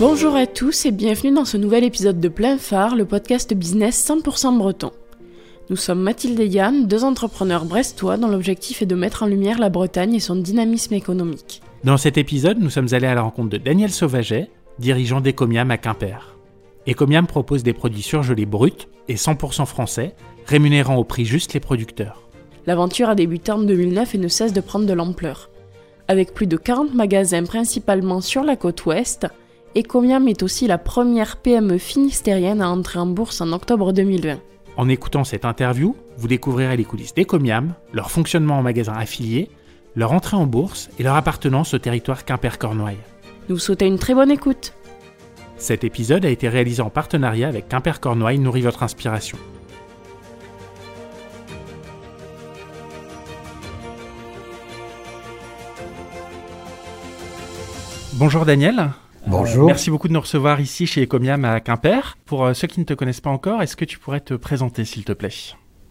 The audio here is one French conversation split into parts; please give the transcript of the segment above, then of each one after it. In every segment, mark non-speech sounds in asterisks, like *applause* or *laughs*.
Bonjour à tous et bienvenue dans ce nouvel épisode de Plein Phare, le podcast business 100% breton. Nous sommes Mathilde et Yann, deux entrepreneurs brestois dont l'objectif est de mettre en lumière la Bretagne et son dynamisme économique. Dans cet épisode, nous sommes allés à la rencontre de Daniel Sauvaget, dirigeant d'Ecomiam à Quimper. Ecomiam propose des produits surgelés bruts et 100% français, rémunérant au prix juste les producteurs. L'aventure a débuté en 2009 et ne cesse de prendre de l'ampleur. Avec plus de 40 magasins principalement sur la côte ouest, Ecomiam est aussi la première PME finistérienne à entrer en bourse en octobre 2020. En écoutant cette interview, vous découvrirez les coulisses d'Ecomiam, leur fonctionnement en magasin affilié, leur entrée en bourse et leur appartenance au territoire Quimper-Cornouailles. Nous vous souhaitons une très bonne écoute. Cet épisode a été réalisé en partenariat avec Quimper-Cornouailles Nourrit votre inspiration. Bonjour Daniel. Bonjour. Merci beaucoup de nous recevoir ici chez Ecomiam à Quimper. Pour euh, ceux qui ne te connaissent pas encore, est-ce que tu pourrais te présenter s'il te plaît?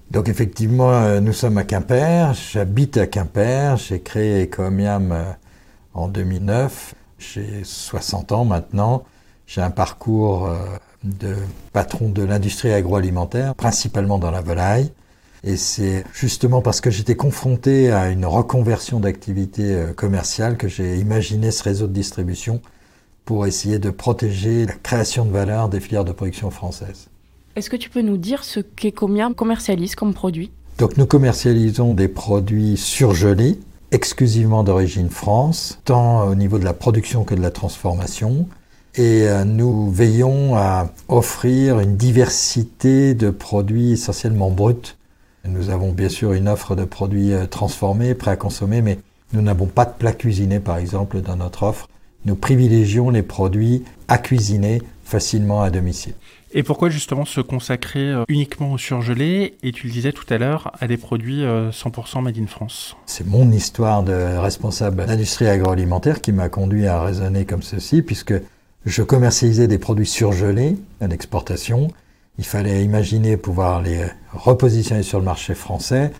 Donc effectivement, euh, nous sommes à Quimper, j'habite à Quimper, j'ai créé Ecomiam euh, en 2009, j'ai 60 ans maintenant, j'ai un parcours de patron de l'industrie agroalimentaire, principalement dans la volaille. Et c'est justement parce que j'étais confronté à une reconversion d'activité commerciale que j'ai imaginé ce réseau de distribution pour essayer de protéger la création de valeur des filières de production françaises. Est-ce que tu peux nous dire ce qu'Ecomiam commercialise comme produit? Donc nous commercialisons des produits surgelés, exclusivement d'origine France, tant au niveau de la production que de la transformation. Et euh, nous veillons à offrir une diversité de produits essentiellement bruts. Nous avons bien sûr une offre de produits euh, transformés, prêts à consommer, mais nous n'avons pas de plats cuisinés, par exemple, dans notre offre nous privilégions les produits à cuisiner facilement à domicile. Et pourquoi justement se consacrer euh, uniquement au surgelé et tu le disais tout à l'heure à des produits 100% euh, made in France? C'est mon histoire de responsable d'industrie agroalimentaire qui m'a conduit à raisonner comme ceci puisque je commercialisais des produits surgelés à l'exportation. Il fallait imaginer pouvoir les repositionner sur le marché français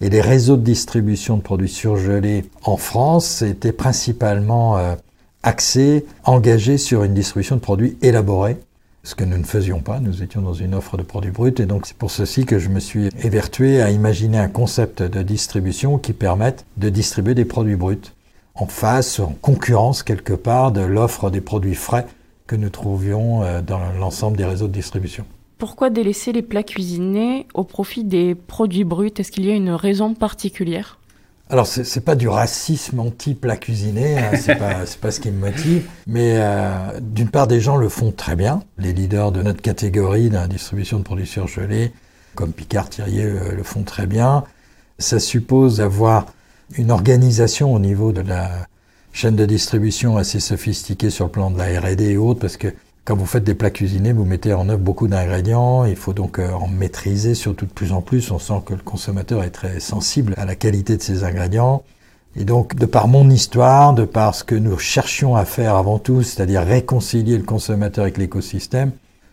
et les réseaux de distribution de produits surgelés en France étaient principalement euh, axé, engagé sur une distribution de produits élaborés, ce que nous ne faisions pas, nous étions dans une offre de produits bruts, et donc c'est pour ceci que je me suis évertué à imaginer un concept de distribution qui permette de distribuer des produits bruts en face, en concurrence quelque part de l'offre des produits frais que nous trouvions euh, dans l'ensemble des réseaux de distribution. Pourquoi délaisser les plats cuisinés au profit des produits bruts? Est-ce qu'il y a une raison particulière? Alors, ce n'est pas du racisme anti-plat cuisiné, hein, c'est *laughs* pas, pas ce qui me motive, mais euh, d'une part, des gens le font très bien. Les leaders de notre catégorie dans la distribution de produits surgelés, comme Picard, Thierry, euh, le font très bien. Ça suppose d'avoir une organisation au niveau de la chaîne de distribution assez sophistiquée sur le plan de la R&D et autres, parce que quand vous faites des plats cuisinés, vous mettez en œuvre beaucoup d'ingrédients. Il faut donc euh, en maîtriser, surtout de plus en plus. On sent que le consommateur est très sensible à la qualité de ces ingrédients. Et donc, de par mon histoire, de par ce que nous cherchions à faire avant tout, c'est-à-dire réconcilier le consommateur avec l'écosystème,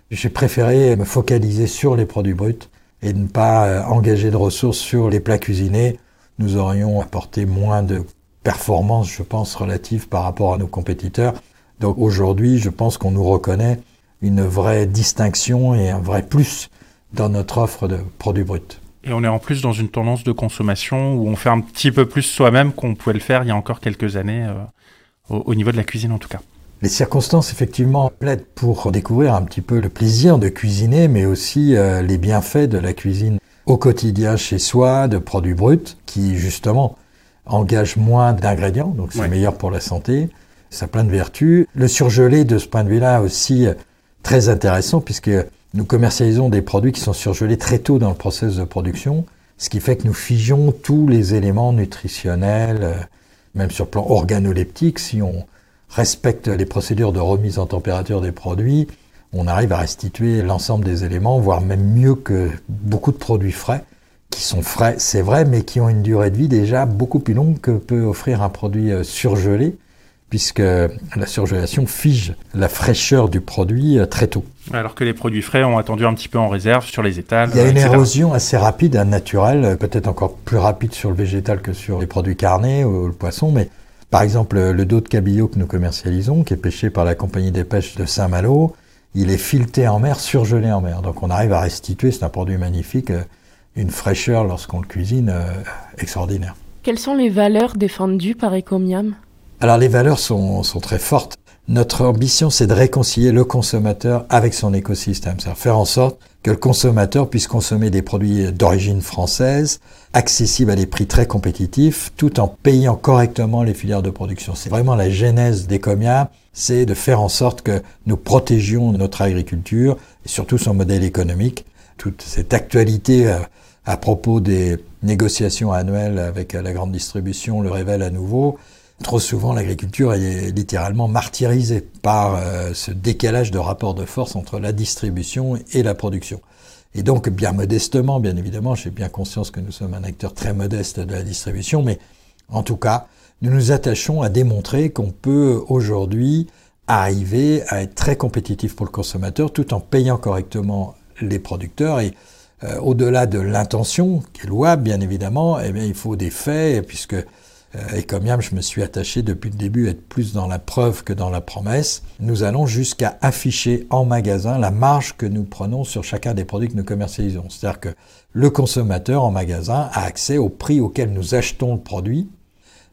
j'ai préféré me focaliser sur les produits bruts et ne pas euh, engager de ressources sur les plats cuisinés. Nous aurions apporté moins de performances, je pense, relatives par rapport à nos compétiteurs. Donc aujourd'hui, je pense qu'on nous reconnaît une vraie distinction et un vrai plus dans notre offre de produits bruts. Et on est en plus dans une tendance de consommation où on fait un petit peu plus soi-même qu'on pouvait le faire il y a encore quelques années, euh, au, niveau de la cuisine en tout cas. Les circonstances, effectivement, plaident pour découvrir un petit peu le plaisir de cuisiner, mais aussi euh, les bienfaits de la cuisine au quotidien chez soi, de produits bruts, qui justement engagent moins d'ingrédients, donc c'est meilleur pour la santé, ça a plein de vertus. Le surgelé, de ce point de vue-là, aussi euh, très intéressant, puisque nous commercialisons des produits qui sont surgelés très tôt dans le processus de production, ce qui fait que nous figeons tous les éléments nutritionnels, euh, même sur le plan organoleptique, si on respecte les procédures de remise en température des produits, on arrive à restituer l'ensemble des éléments, voire même mieux que beaucoup de produits frais, qui sont frais, c'est vrai, mais qui ont une durée de vie déjà beaucoup plus longue que peut offrir un produit euh, surgelé puisque la surgélation fige la fraîcheur du produit euh, très tôt. Alors que les produits frais ont attendu un petit peu en réserve sur les étals. Il y a une érosion assez rapide, naturelle, peut-être encore plus rapide sur le végétal que sur les produits carnés ou le poisson, mais Par exemple, le dos de cabillaud que nous commercialisons, qui est pêché par la compagnie des pêches de Saint-Malo, il est fileté en mer, surgelé en mer. Donc on arrive à restituer, c'est un produit magnifique, euh, une fraîcheur lorsqu'on le cuisine euh, extraordinaire. Quelles sont les valeurs défendues par Ecomiam Alors les valeurs sont, sont très fortes. Notre ambition, c'est de réconcilier le consommateur avec son écosystème, c'est-à-dire faire en sorte que le consommateur puisse consommer des produits d'origine française, accessibles à des prix très compétitifs, tout en payant correctement les filières de production. C'est vraiment la genèse d'Ecomia, c'est de faire en sorte que nous protégions notre agriculture et surtout son modèle économique. Toute cette actualité euh, à propos des négociations annuelles avec la grande distribution le révèle à nouveau. Trop souvent, l'agriculture est littéralement martyrisée par euh, ce décalage de rapport de force entre la distribution et la production. Et donc, bien modestement, bien évidemment, j'ai bien conscience que nous sommes un acteur très modeste de la distribution, mais en tout cas, nous nous attachons à démontrer qu'on peut aujourd'hui arriver à être très compétitif pour le consommateur tout en payant correctement les producteurs et euh, au-delà de l'intention, qui est louable bien évidemment, eh bien, il faut des faits, puisque et comme je me suis attaché depuis le début à être plus dans la preuve que dans la promesse. Nous allons jusqu'à afficher en magasin la marge que nous prenons sur chacun des produits que nous commercialisons. C'est-à-dire que le consommateur en magasin a accès au prix auquel nous achetons le produit,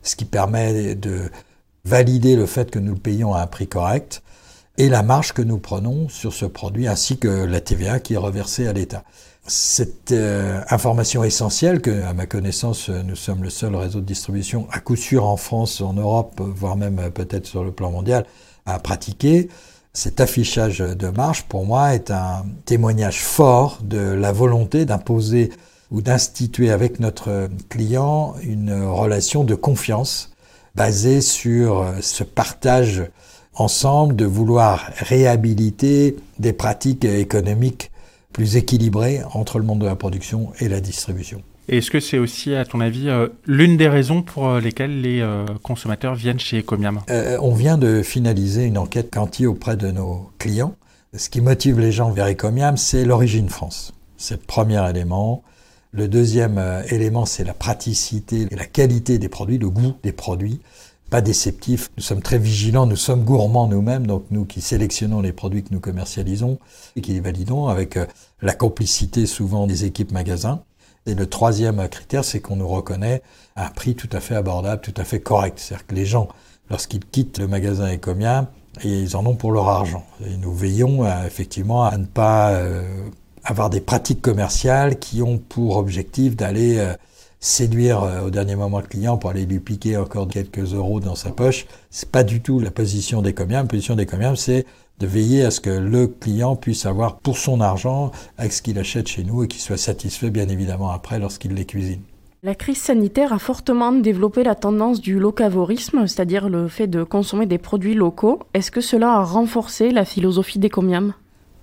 ce qui permet de valider le fait que nous le payons à un prix correct, et la marge que nous prenons sur ce produit, ainsi que la TVA qui est reversée à l'État cette euh, information essentielle que, à ma connaissance, nous sommes le seul réseau de distribution, à coup sûr en France, en Europe, voire même euh, peut-être sur le plan mondial, à pratiquer. Cet affichage de marge, pour moi, est un témoignage fort de la volonté d'imposer ou d'instituer avec notre client une relation de confiance basée sur euh, ce partage ensemble de vouloir réhabiliter des pratiques économiques plus équilibré entre le monde de la production et la distribution. Est-ce que c'est aussi, à ton avis, euh, l'une des raisons pour euh, lesquelles les euh, consommateurs viennent chez Ecomiam? On vient de finaliser une enquête quanti auprès de nos clients. Ce qui motive les gens vers Ecomiam, c'est l'origine France. C'est le premier élément. Le deuxième élément, c'est la praticité et la qualité des produits, le goût des produits pas déceptif. Nous sommes très vigilants, nous sommes gourmands nous-mêmes, donc nous qui sélectionnons les produits que nous commercialisons et qui les validons avec euh, la complicité souvent des équipes magasins. Et le troisième critère, c'est qu'on nous reconnaît un prix tout à fait abordable, tout à fait correct. C'est-à-dire que les gens, lorsqu'ils quittent le magasin Ecomia, ils en ont pour leur argent. Et nous veillons à, effectivement à ne pas euh, avoir des pratiques commerciales qui ont pour objectif d'aller euh, séduire euh, au dernier moment le client pour aller lui piquer encore quelques euros dans sa poche. C'est pas du tout la position des commerces. La position des commerces, c'est de veiller à ce que le client puisse avoir pour son argent avec ce qu'il achète chez nous et qu'il soit satisfait bien évidemment après lorsqu'il les cuisine. La crise sanitaire a fortement développé la tendance du locavorisme, c'est-à-dire le fait de consommer des produits locaux. Est-ce que cela a renforcé la philosophie des comiams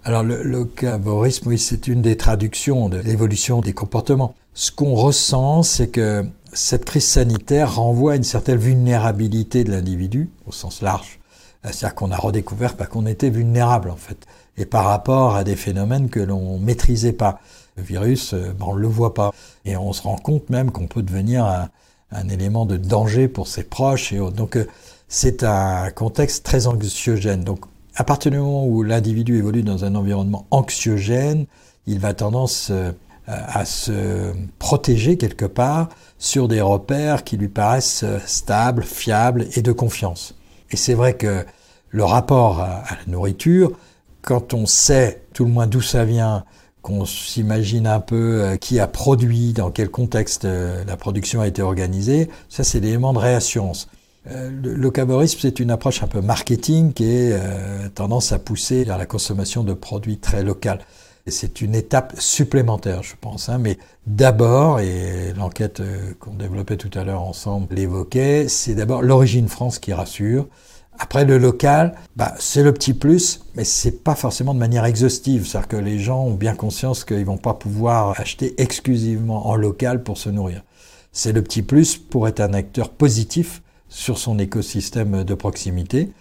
Alors le locavorisme, oui, c'est une des traductions de l'évolution des comportements. Ce qu'on ressent, c'est que cette crise sanitaire renvoie à une certaine vulnérabilité de l'individu, au sens large. C'est-à-dire qu'on a redécouvert bah, qu'on était vulnérable, en fait. Et par rapport à des phénomènes que l'on maîtrisait pas. Le virus, euh, bah, on ne le voit pas. Et on se rend compte même qu'on peut devenir un, un, élément de danger pour ses proches. Et Donc, euh, c'est un contexte très anxiogène. Donc, à partir du moment où l'individu évolue dans un environnement anxiogène, il va tendance euh, à se protéger quelque part sur des repères qui lui paraissent euh, stables, fiables et de confiance. Et c'est vrai que le rapport à, la nourriture, quand on sait tout le moins d'où ça vient, qu'on s'imagine un peu euh, qui a produit, dans quel contexte la production a été organisée, ça c'est l'élément de réassurance. Le locavorisme, c'est une approche un peu marketing qui est tendance à pousser vers la consommation de produits très locaux. C'est une étape supplémentaire, je pense. Hein. Mais d'abord, et l'enquête euh, qu'on développait tout à l'heure ensemble l'évoquait, c'est d'abord l'origine France qui rassure. Après le local, bah, c'est le petit plus, mais c'est pas forcément de manière exhaustive. C'est-à-dire que les gens ont bien conscience qu'ils vont pas pouvoir acheter exclusivement en local pour se nourrir. C'est le petit plus pour être un acteur positif sur son écosystème de proximité.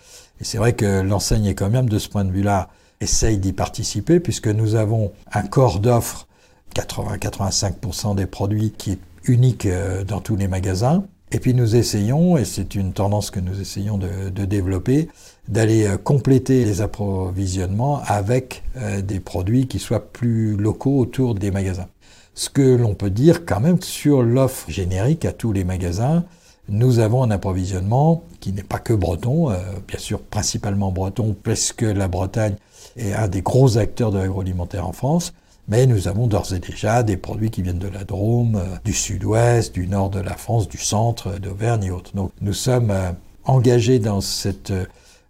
Et c'est vrai que l'enseigne est quand même, de ce point de vue-là, essaye d'y participer puisque nous avons un corps d'offres, 80-85% des produits qui est unique euh, dans tous les magasins. Et puis nous essayons, et c'est une tendance que nous essayons de, développer, d'aller euh, compléter les approvisionnements avec euh, des produits qui soient plus locaux autour des magasins. Ce que l'on peut dire quand même sur l'offre générique à tous les magasins, nous avons un approvisionnement qui n'est pas que breton, bien sûr principalement breton, puisque la Bretagne est un des gros acteurs de l'agroalimentaire en France, mais nous avons d'ores et déjà des produits qui viennent de la Drôme, euh, du sud-ouest, du nord de la France, du centre, d'Auvergne et autres. Donc nous sommes euh, engagés dans cette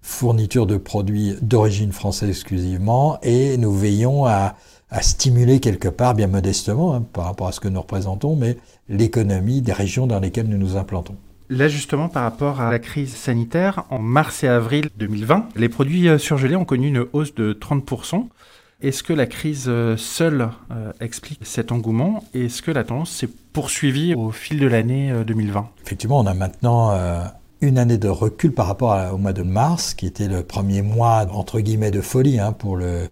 fourniture de produits d'origine française exclusivement et nous veillons à, stimuler quelque part, bien modestement, hein, par rapport à ce que nous représentons, mais l'économie des régions dans lesquelles nous nous implantons. Là, justement, par rapport à la crise sanitaire, en mars et avril 2020, les produits euh, surgelés ont connu une hausse de 30%. Est-ce que la crise euh, seule euh, explique cet engouement? Et est-ce que la tendance s'est poursuivie au fil de l'année 2020 Effectivement, on a maintenant une année de recul par rapport au mois de mars, qui était le premier mois, entre guillemets, de folie hein, pour le,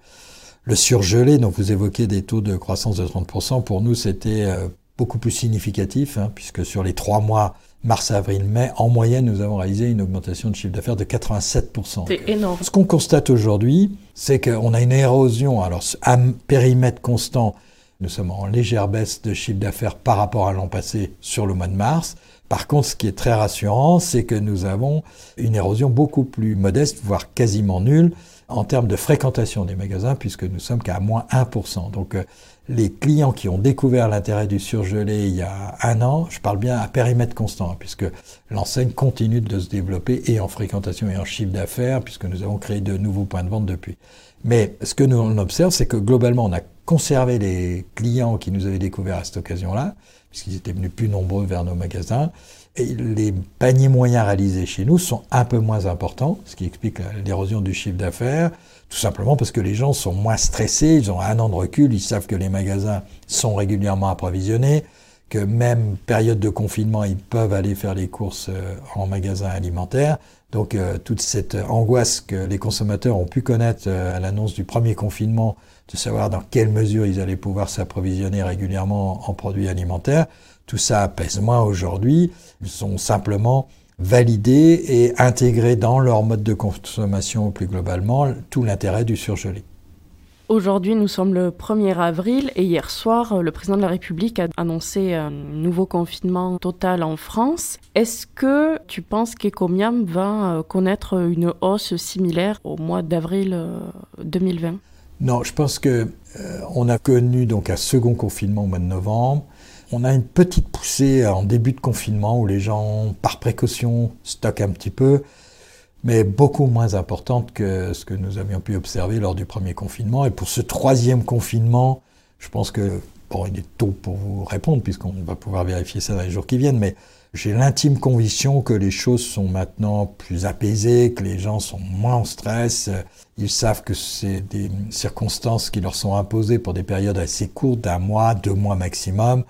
le surgelé. Donc vous évoquez des taux de croissance de 30%. Pour nous, c'était beaucoup plus significatif, hein, puisque sur les trois mois, mars, avril, mai, en moyenne, nous avons réalisé une augmentation de chiffre d'affaires de 87%. C'est énorme. Ce qu'on constate aujourd'hui, c'est qu'on a une érosion, alors à périmètre constant, nous sommes en légère baisse de chiffre d'affaires par rapport à l'an passé sur le mois de mars. Par contre, ce qui est très rassurant, c'est que nous avons une érosion beaucoup plus modeste, voire quasiment nulle, en termes de fréquentation des magasins, puisque nous sommes qu'à moins 1%. Donc euh, les clients qui ont découvert l'intérêt du surgelé il y a un an, je parle bien à périmètre constant, puisque l'enseigne continue de se développer et en fréquentation et en chiffre d'affaires, puisque nous avons créé de nouveaux points de vente depuis. Mais ce que nous observe, c'est que globalement, on a conservé les clients qui nous avaient découvert à cette occasion-là, puisqu'ils étaient venus plus nombreux vers nos magasins. Et les paniers moyens réalisés chez nous sont un peu moins importants, ce qui explique l'érosion du chiffre d'affaires, tout simplement parce que les gens sont moins stressés, ils ont un an de recul, ils savent que les magasins sont régulièrement approvisionnés, que même période de confinement, ils peuvent aller faire les courses euh, en magasin alimentaire. Donc euh, toute cette angoisse que les consommateurs ont pu connaître euh, à l'annonce du premier confinement, de savoir dans quelle mesure ils allaient pouvoir s'approvisionner régulièrement en produits alimentaires, tout ça pèse moins aujourd'hui. Ils sont simplement validés et intégrés dans leur mode de consommation plus globalement tout l'intérêt du surgelé. Aujourd'hui, nous sommes le 1er avril et hier soir, le président de la République a annoncé un nouveau confinement total en France. Est-ce que tu penses qu'Ecomiam va euh, connaître une hausse similaire au mois d'avril 2020 euh, Non, je pense que euh, on a connu donc un second confinement au mois de novembre on a une petite poussée en début de confinement où les gens, par précaution, stockent un petit peu, mais beaucoup moins importante que ce que nous avions pu observer lors du premier confinement. Et pour ce troisième confinement, je pense que, bon, il est tôt pour vous répondre, puisqu'on va pouvoir vérifier ça dans les jours qui viennent, mais j'ai l'intime conviction que les choses sont maintenant plus apaisées, que les gens sont moins en stress. Ils savent que c'est des circonstances qui leur sont imposées pour des périodes assez courtes, d'un mois, deux mois maximum.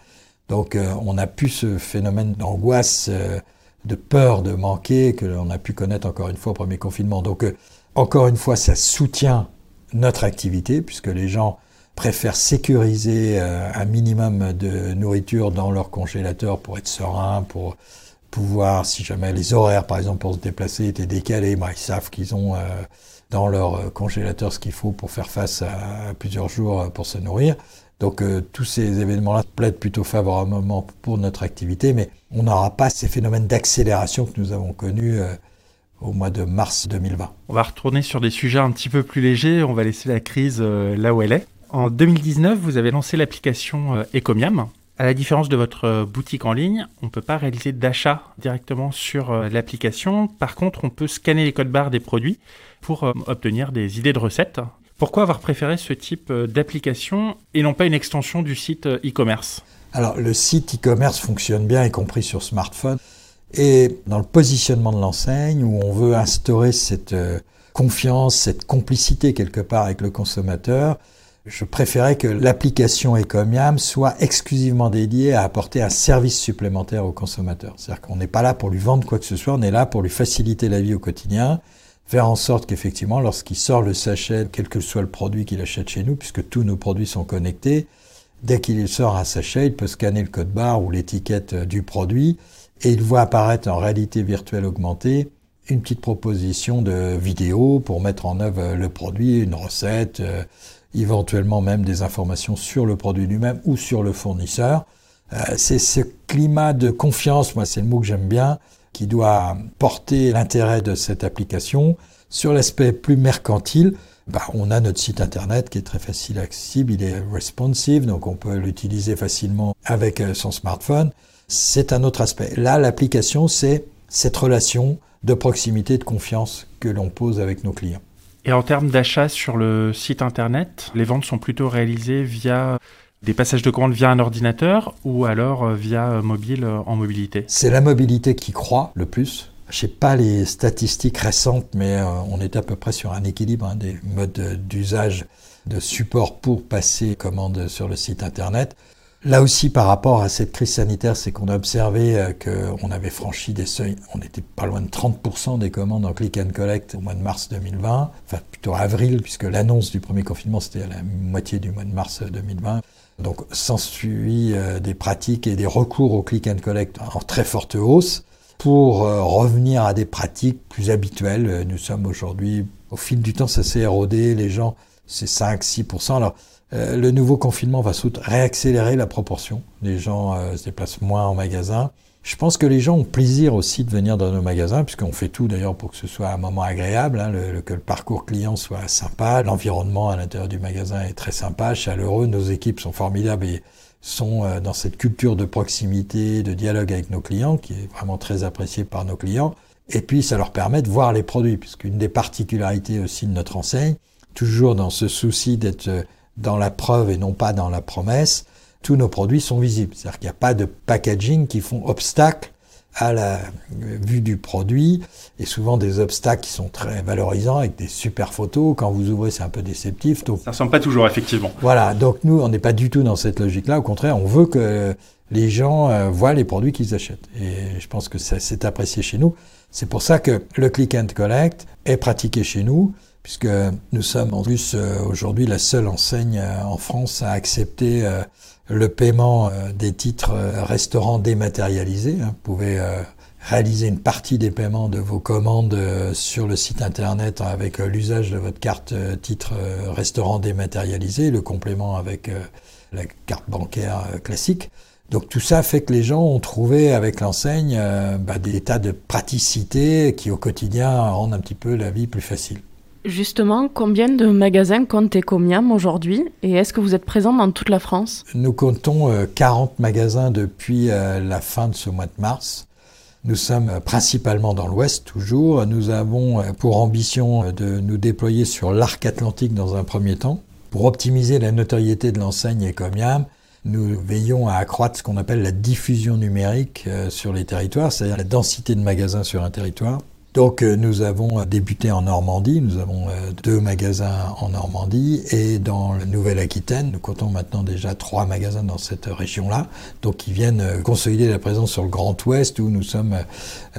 Donc euh, on a pu ce phénomène d'angoisse, euh, de peur de manquer que l'on a pu connaître encore une fois au premier confinement. Donc euh, encore une fois, ça soutient notre activité puisque les gens préfèrent sécuriser un minimum de nourriture dans leur congélateur pour être serein, pour pouvoir, si jamais les horaires par exemple pour se déplacer étaient décalés, bah, ils savent qu'ils ont dans leur congélateur ce qu'il faut pour faire face à plusieurs jours pour se nourrir. Donc euh, tous ces événements-là plaident plutôt favorablement pour notre activité, mais on n'aura pas ces phénomènes d'accélération que nous avons connus euh, au mois de mars 2020. On va retourner sur des sujets un petit peu plus légers, on va laisser la crise euh, là où elle est. En 2019, vous avez lancé l'application Ecomiam. À la différence de votre boutique en ligne, on ne peut pas réaliser d'achat directement sur l'application. Par contre, on peut scanner les codes barres des produits pour obtenir des idées de recettes pourquoi avoir préféré ce type euh, d'application et non pas une extension du site euh, e-commerce? Alors le site e-commerce fonctionne bien, y compris sur smartphone. Et dans le positionnement de l'enseigne, où on veut instaurer cette euh, confiance, cette complicité quelque part avec le consommateur, je préférais que l'application Ecomiam soit exclusivement dédiée à apporter un service supplémentaire au consommateur. C'est-à-dire qu'on n'est pas là pour lui vendre quoi que ce soit, on est là pour lui faciliter la vie au quotidien faire en sorte qu'effectivement, lorsqu'il sort le sachet, quel que soit le produit qu'il achète chez nous, puisque tous nos produits sont connectés, dès qu'il sort un sachet, il peut scanner le code barre ou l'étiquette du produit et il voit apparaître en réalité virtuelle augmentée une petite proposition de vidéo pour mettre en œuvre le produit, une recette, euh, éventuellement même des informations sur le produit lui-même ou sur le fournisseur. Euh, c'est ce climat de confiance, moi c'est le mot que j'aime bien, qui doit porter l'intérêt de cette application. Sur l'aspect plus mercantile, bah, on a notre site internet qui est très facile accessible, il est responsive, donc on peut l'utiliser facilement avec euh, son smartphone. C'est un autre aspect. Là, l'application, c'est cette relation de proximité, de confiance que l'on pose avec nos clients. Et en termes d'achat sur le site internet, les ventes sont plutôt réalisées via des passages de commandes via un ordinateur ou alors euh, via euh, mobile en mobilité C'est la mobilité qui croît le plus. Je sais pas les statistiques récentes, mais euh, on est à peu près sur un équilibre hein, des modes d'usage de support pour passer commande sur le site internet. Là aussi, par rapport à cette crise sanitaire, c'est qu'on a observé euh, qu'on avait franchi des seuils. On était pas loin de 30% des commandes en click and collect au mois de mars 2020, enfin plutôt avril, puisque l'annonce du premier confinement c'était à la moitié du mois de mars 2020. Donc, s'ensuit euh, des pratiques et des recours au click and collect en très forte hausse pour euh, revenir à des pratiques plus habituelles. Euh, nous sommes aujourd'hui, au fil du temps, ça s'est érodé, les gens, c'est 5-6%. Alors, le nouveau confinement va réaccélérer la proportion. Les gens se déplacent moins en magasin. Je pense que les gens ont plaisir aussi de venir dans nos magasins, puisqu'on fait tout d'ailleurs pour que ce soit un moment agréable, hein, que le parcours client soit sympa, l'environnement à l'intérieur du magasin est très sympa, chaleureux, nos équipes sont formidables et sont euh, dans cette culture de proximité, de dialogue avec nos clients, qui est vraiment très appréciée par nos clients. Et puis, ça leur permet de voir les produits, puisqu'une des particularités aussi de notre enseigne, toujours dans ce souci d'être euh, dans la preuve et non pas dans la promesse, tous nos produits sont visibles. C'est-à-dire qu'il n'y a pas de packaging qui font obstacle à la vue du produit et souvent des obstacles qui sont très valorisants avec des super photos. Quand vous ouvrez, c'est un peu déceptif. Donc, ça ressemble pas toujours, effectivement. Voilà, donc nous, on n'est pas du tout dans cette logique-là. Au contraire, on veut que les gens euh, voient les produits qu'ils achètent. Et je pense que c'est apprécié chez nous. C'est pour ça que le click and collect est pratiqué chez nous, puisque nous sommes en plus euh, aujourd'hui la seule enseigne euh, en France à accepter le paiement euh, des titres euh, restaurants dématérialisés. Hein. Vous pouvez euh, réaliser une partie des paiements de vos commandes sur le site internet avec l'usage de votre carte titre restaurant dématérialisé, le complément avec la carte bancaire classique. Donc tout ça fait que les gens ont trouvé avec l'enseigne bah, des tas de praticité qui au quotidien rendent un petit peu la vie plus facile. Justement, combien de magasins compte Ecomiam aujourd'hui? Et est-ce que vous êtes présent dans toute la France? Nous comptons 40 euh, magasins depuis euh, la fin de ce mois de mars. Nous sommes euh, principalement dans l'Ouest toujours. Nous avons pour ambition de nous déployer sur l'arc atlantique dans un premier temps. Pour optimiser la notoriété de l'enseigne Ecomiam, nous veillons à accroître ce qu'on appelle la diffusion numérique sur les territoires, c'est-à-dire la densité de magasins sur un territoire. Donc euh, nous avons débuté en Normandie, nous avons euh, deux magasins en Normandie. Et dans la Nouvelle-Aquitaine, nous comptons maintenant déjà trois magasins dans cette région-là, donc qui viennent euh, consolider la présence sur le Grand Ouest où nous sommes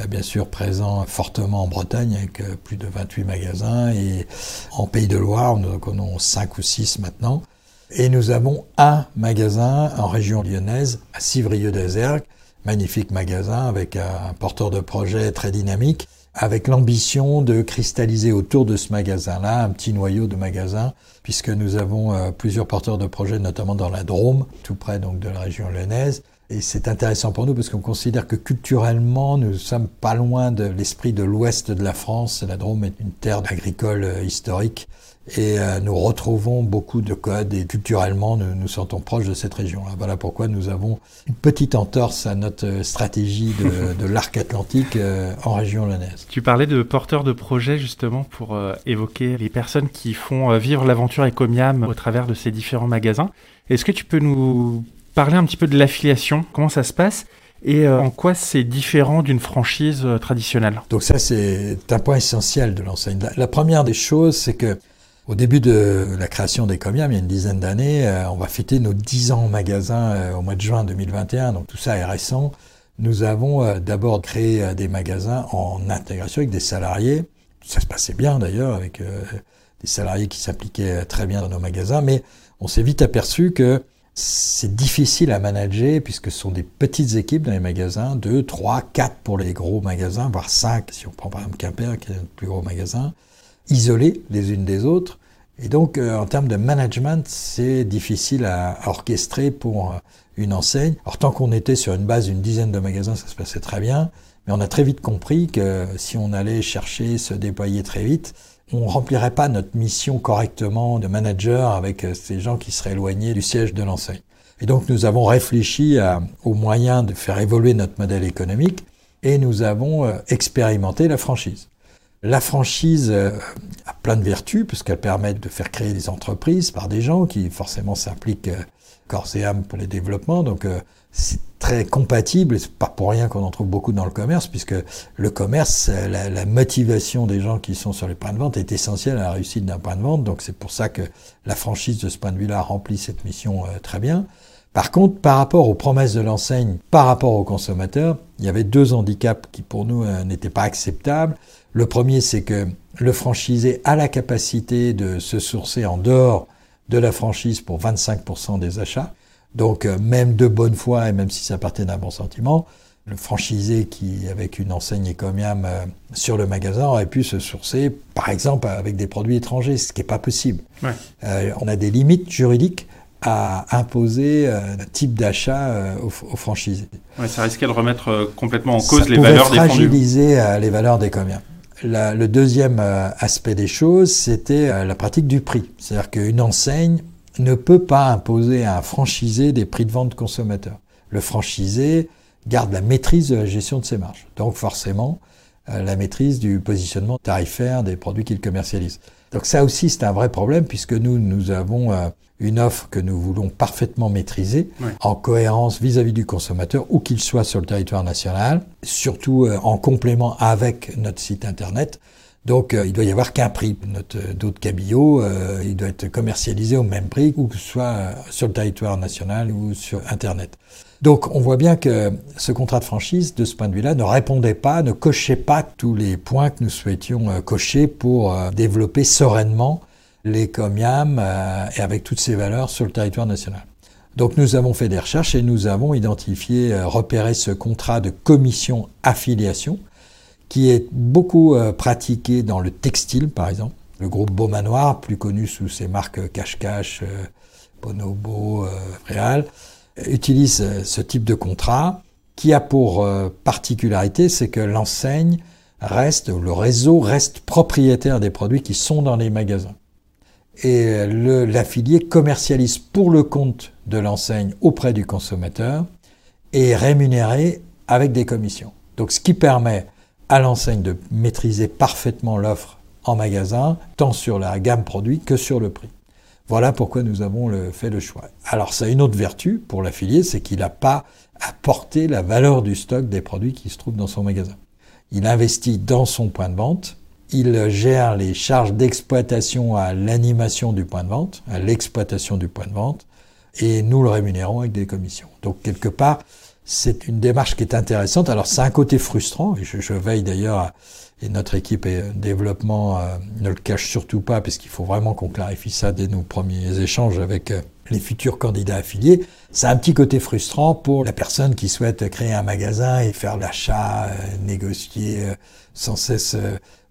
bien sûr présents fortement en Bretagne avec plus de 28 magasins. Et en Pays de Loire, nous en avons cinq ou six maintenant. Et nous avons un magasin en région lyonnaise, à Civrieux-d'Azergues, magnifique magasin avec un porteur de projet très dynamique avec l'ambition de cristalliser autour de ce magasin-là un petit noyau de magasins, puisque nous avons euh, plusieurs porteurs de projets, notamment dans la Drôme, tout près donc de la région lyonnaise. Et c'est intéressant pour nous parce qu'on considère que culturellement, nous sommes pas loin de l'esprit de l'ouest de la France. La Drôme est une terre agricole euh, historique et euh, nous retrouvons beaucoup de codes et culturellement nous nous sentons proches de cette région-là. Voilà pourquoi nous avons une petite entorse à notre stratégie *laughs* de, l'arc atlantique euh, en région lyonnaise. Tu parlais de porteurs de projets justement pour euh, évoquer les personnes qui font vivre l'aventure Ecomiam au travers de ces différents magasins. Est-ce que tu peux nous parler un petit peu de l'affiliation? Comment ça se passe? Et en quoi c'est différent d'une franchise traditionnelle? Donc ça, c'est un point essentiel de l'enseigne. la, première des choses, c'est que au début de la création des Comiam, il y a une dizaine d'années, euh, on va fêter nos 10 ans en magasin euh, au mois de juin 2021, donc tout ça est récent. Nous avons euh, d'abord créé des magasins en intégration avec des salariés. Ça se passait bien d'ailleurs, avec des salariés qui s'appliquaient très bien dans nos magasins, mais on s'est vite aperçu que c'est difficile à manager puisque ce sont des petites équipes dans les magasins, 2, 3, 4 pour les gros magasins, voire 5 si on prend par exemple Quimper qui est le plus gros magasin, isolés les unes des autres. Et donc euh, en termes de management, c'est difficile à, orchestrer pour euh, une enseigne. Alors tant qu'on était sur une base d'une dizaine de magasins, ça se passait très bien, mais on a très vite compris que si on allait chercher, se déployer très vite, on remplirait pas notre mission correctement de manager avec euh, ces gens qui seraient éloignés du siège de l'enseigne. Et donc nous avons réfléchi aux moyens de faire évoluer notre modèle économique et nous avons euh, expérimenté la franchise. La franchise euh, a plein de vertus puisqu'elle permet de faire créer des entreprises par des gens qui forcément s'impliquent corps et âme pour les développements. Donc c'est très compatible, et c'est pas pour rien qu'on en trouve beaucoup dans le commerce, puisque le commerce, la, motivation des gens qui sont sur les points de vente est essentielle à la réussite d'un point de vente, donc c'est pour ça que la franchise de ce point de vue-là remplit cette mission euh, très bien. Par contre, par rapport aux promesses de l'enseigne, par rapport aux consommateurs, il y avait deux handicaps qui pour nous euh, n'étaient pas acceptables. Le premier, c'est que le franchisé a la capacité de se sourcer en dehors de la franchise pour 25% des achats. Donc euh, même de bonne foi et même si ça partait d'un bon sentiment, le franchisé qui, avec une enseigne Ecomiam euh, sur le magasin, aurait pu se sourcer, par exemple, avec des produits étrangers, ce qui n'est pas possible. Euh, on a des limites juridiques à imposer un type d'achat aux, franchisés. ça risquait de remettre complètement en cause les valeurs des fragiliser les valeurs des le deuxième aspect des choses, c'était la pratique du prix. C'est-à-dire qu'une enseigne ne peut pas imposer à un franchisé des prix de vente consommateurs. Le franchisé garde la maîtrise de la gestion de ses marges. Donc forcément, euh, la maîtrise du positionnement tarifaire des produits qu'il commercialise. Donc ça aussi, c'est un vrai problème puisque nous, nous avons euh, une offre que nous voulons parfaitement maîtriser en cohérence vis-à-vis du consommateur, où qu'il soit sur le territoire national, surtout euh, en complément avec notre site Internet. Donc euh, il doit y avoir qu'un prix. Notre dos de cabillaud, euh, il doit être commercialisé au même prix, ou que ce soit euh, sur le territoire national ou sur Internet. Donc on voit bien que ce contrat de franchise, de ce point de vue-là, ne répondait pas, ne cochait pas tous les points que nous souhaitions cocher pour développer sereinement les comiam et avec toutes ces valeurs sur le territoire national. Donc nous avons fait des recherches et nous avons identifié, repéré ce contrat de commission affiliation qui est beaucoup euh, pratiqué dans le textile, par exemple. Le groupe Beaumanoir, plus connu sous ses marques Cache-Cache, euh, Bonobo, euh, Réal, utilise ce type de contrat qui a pour particularité, c'est que l'enseigne reste, le réseau reste propriétaire des produits qui sont dans les magasins. Et l'affilié commercialise pour le compte de l'enseigne auprès du consommateur et est rémunéré avec des commissions. Donc ce qui permet à l'enseigne de maîtriser parfaitement l'offre en magasin, tant sur la gamme produit que sur le prix. Voilà pourquoi nous avons fait le choix. Alors ça a une autre vertu pour l'affilié, c'est qu'il n'a pas à porter la valeur du stock des produits qui se trouvent dans son magasin. Il investit dans son point de vente, il gère les charges d'exploitation à l'animation du point de vente, à l'exploitation du point de vente, et nous le rémunérons avec des commissions. Donc quelque part, c'est une démarche qui est intéressante. Alors c'est un côté frustrant, et je, veille d'ailleurs, et notre équipe et développement euh, ne le cache surtout pas, parce qu'il faut vraiment qu'on clarifie ça dès nos premiers échanges avec euh, les futurs candidats affiliés. C'est un petit côté frustrant pour la personne qui souhaite créer un magasin et faire l'achat, euh, négocier sans cesse,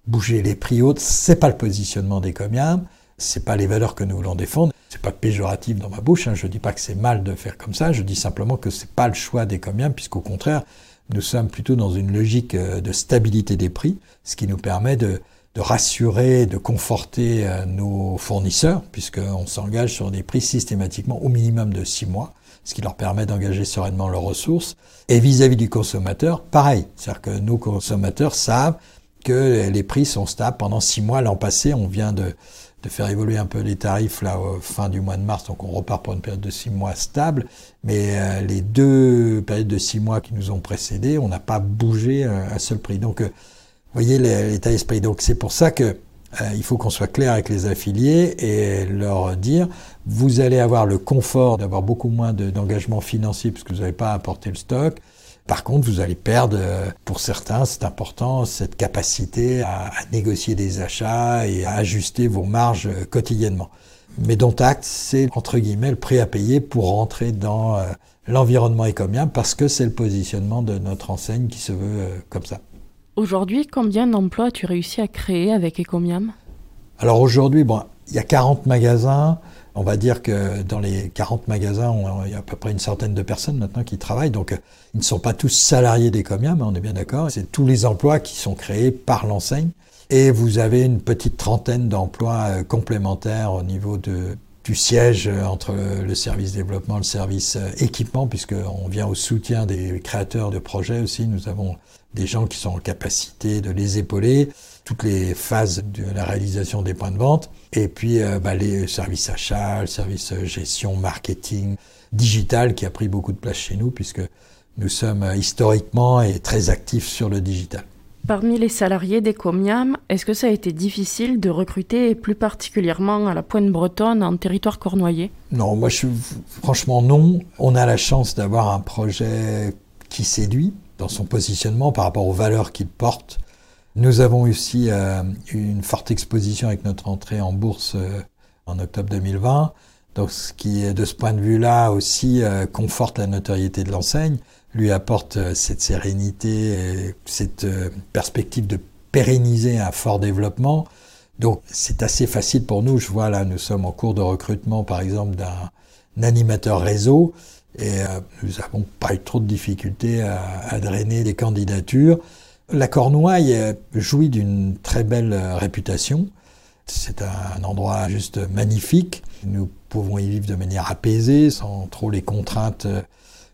bouger les prix hautes. C'est pas le positionnement des comiens, c'est pas les valeurs que nous voulons défendre. C'est pas péjoratif dans ma bouche, hein. je dis pas que c'est mal de faire comme ça, je dis simplement que c'est pas le choix des comiens, puisqu'au contraire, nous sommes plutôt dans une logique euh, de stabilité des prix, ce qui nous permet de, de rassurer, de conforter euh, nos fournisseurs, puisqu'on s'engage sur des prix systématiquement au minimum de six mois, ce qui leur permet d'engager sereinement leurs ressources. Et vis-à-vis -vis du consommateur, pareil, c'est-à-dire que nos consommateurs savent que les prix sont stables pendant six mois. L'an passé, on vient de de faire évoluer un peu les tarifs là au fin du mois de mars, donc on repart pour une période de six mois stable. Mais euh, les deux périodes de six mois qui nous ont précédés, on n'a pas bougé un, seul prix. Donc, euh, vous voyez l'état d'esprit. Donc c'est pour ça que euh, il faut qu'on soit clair avec les affiliés et leur dire vous allez avoir le confort d'avoir beaucoup moins d'engagement financier puisque vous n'avez pas à apporter le stock. Par contre, vous allez perdre, euh, pour certains, c'est important, cette capacité à, négocier des achats et à ajuster vos marges euh, quotidiennement. mais dont acte, c'est entre guillemets le prix à payer pour rentrer dans euh, l'environnement écomium parce que c'est le positionnement de notre enseigne qui se veut euh, comme ça. Aujourd'hui, combien d'emplois as-tu réussi à créer avec Ecomiam Alors aujourd'hui, bon, il y a 40 magasins. On va dire que dans les 40 magasins, il y a à peu près une centaine de personnes maintenant qui travaillent. Donc, ils ne sont pas tous salariés d'Ecomiam, on est bien d'accord. C'est tous les emplois qui sont créés par l'enseigne. Et vous avez une petite trentaine d'emplois euh, complémentaires au niveau du siège euh, entre le service développement, le service euh, équipement, puisqu'on vient au soutien des créateurs de projets aussi. Nous avons des gens qui sont en capacité de les épauler, toutes les phases de la réalisation des points de vente, et puis bah, les services achats, le service gestion, marketing, digital, qui a pris beaucoup de place chez nous, puisque nous sommes historiquement et très actifs sur le digital. Parmi les salariés d'Ecomiam, est-ce que ça a été difficile de recruter, plus particulièrement à la Pointe Bretonne, en territoire cornoyer? Non, moi, je, franchement, non. On a la chance d'avoir un projet qui séduit dans son positionnement par rapport aux valeurs qu'il porte. Nous avons aussi euh, une forte exposition avec notre entrée en bourse euh, en octobre 2020. Donc, ce qui, de ce point de vue-là, aussi euh, conforte la notoriété de l'enseigne lui apporte euh, cette sérénité, et cette perspective de pérenniser un fort développement. Donc c'est assez facile pour nous. Je vois là, nous sommes en cours de recrutement, par exemple, d'un animateur réseau, et nous n'avons pas eu trop de difficultés à, à, drainer des candidatures. La Cornouaille jouit d'une très belle réputation. C'est un endroit juste magnifique. Nous pouvons y vivre de manière apaisée, sans trop les contraintes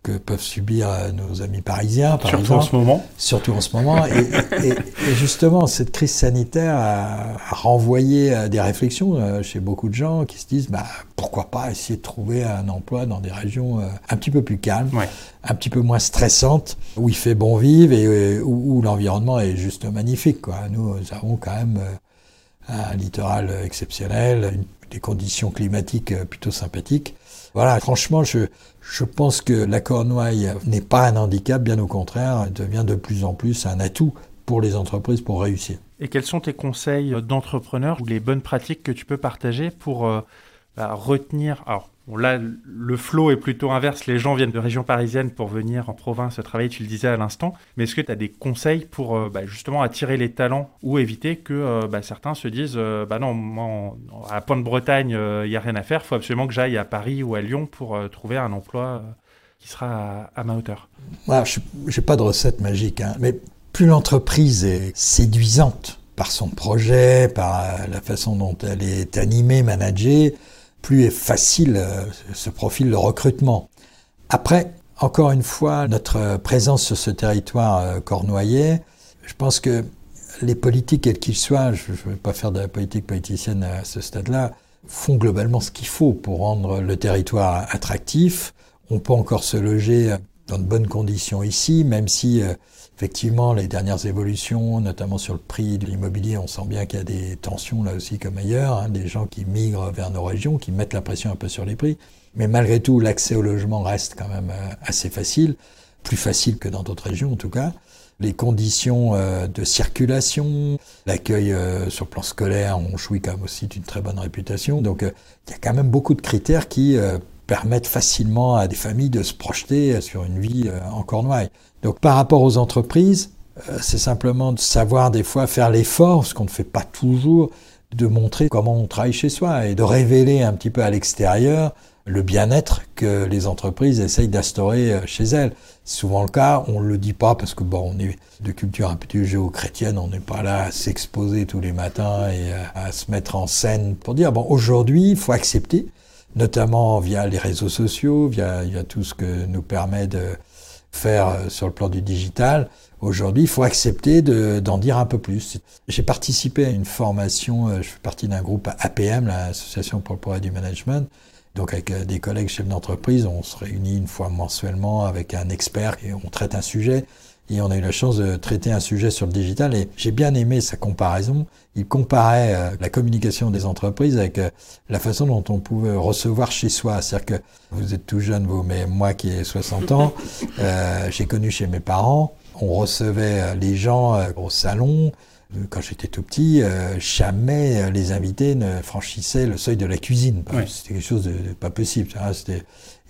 que peuvent subir euh, nos amis parisiens, par Surtout en ce moment. Surtout en ce moment. et, justement, cette crise sanitaire a, renvoyé à des réflexions euh, chez beaucoup de gens qui se disent, bah, pourquoi pas essayer de trouver un emploi dans des régions euh, un petit peu plus calmes, un petit peu moins stressantes, où il fait bon vivre et où, l'environnement est juste magnifique. Quoi. Nous, nous avons quand même un littoral exceptionnel, des conditions climatiques plutôt sympathiques. Voilà, franchement, je, pense que la Cornouaille n'est pas un handicap, bien au contraire, elle devient de plus en plus un atout pour les entreprises pour réussir. Et quels sont tes conseils d'entrepreneur ou les bonnes pratiques que tu peux partager pour euh, bah, retenir là, le flot est plutôt inverse. Les gens viennent de région parisienne pour venir en province travailler, tu le disais à l'instant. Mais est-ce que tu as des conseils pour euh, bah, justement attirer les talents ou éviter que euh, bah, certains se disent Bah non, moi, à Pointe-Bretagne, il n'y a rien à faire. Il faut absolument que j'aille à Paris ou à Lyon pour trouver un emploi qui sera à, ma hauteur Je n'ai pas de recette magique. Hein, mais plus l'entreprise est séduisante par son projet, par la façon dont elle est animée, managée, plus est facile ce euh, profil de recrutement. Après, encore une fois, notre présence sur ce territoire euh, cornoyer, je pense que les politiques, quels qu'ils soient, je ne veux pas faire de la politique politicienne à ce stade-là, font globalement ce qu'il faut pour rendre le territoire attractif. On peut encore se loger dans de bonnes conditions ici, même si euh, effectivement les dernières évolutions, notamment sur le prix de l'immobilier, on sent bien qu'il y a des tensions là aussi comme ailleurs, hein, des gens qui migrent vers nos régions, qui mettent la pression un peu sur les prix. Mais malgré tout, l'accès au logement reste quand même euh, assez facile, plus facile que dans d'autres régions en tout cas. Les conditions euh, de circulation, l'accueil sur le plan scolaire, on jouit quand même aussi d'une très bonne réputation. Donc il y a quand même beaucoup de critères qui permettent facilement à des familles de se projeter sur une vie euh, en Cornouailles. Donc par rapport aux entreprises, euh, c'est simplement de savoir des fois faire l'effort, ce qu'on ne fait pas toujours, de montrer comment on travaille chez soi et de révéler un petit peu à l'extérieur le bien-être que les entreprises essayent d'instaurer euh, chez elles. C'est souvent le cas, on ne le dit pas parce que bon, on est de culture un peu géo-chrétienne, on n'est pas là à s'exposer tous les matins et à se mettre en scène pour dire bon aujourd'hui il faut accepter notamment via les réseaux sociaux, via tout ce que nous permet de faire euh, sur le plan du digital. Aujourd'hui, il faut accepter d'en dire un peu plus. J'ai participé à une formation, euh, je fais partie d'un groupe APM, l'Association pour le progrès du management. Donc avec euh, des collègues chefs d'entreprise, on se réunit une fois mensuellement avec un expert et on traite un sujet. Et on a eu la chance de traiter un sujet sur le digital et j'ai bien aimé sa comparaison. Il comparait euh, la communication des entreprises avec euh, la façon dont on pouvait recevoir chez soi. C'est-à-dire que vous êtes tout jeune, vous, mais moi qui ai 60 ans, *laughs* euh, j'ai connu chez mes parents, on recevait les gens au salon, quand j'étais tout petit, jamais les invités ne franchissaient le seuil de la cuisine. C'était quelque chose de, pas possible.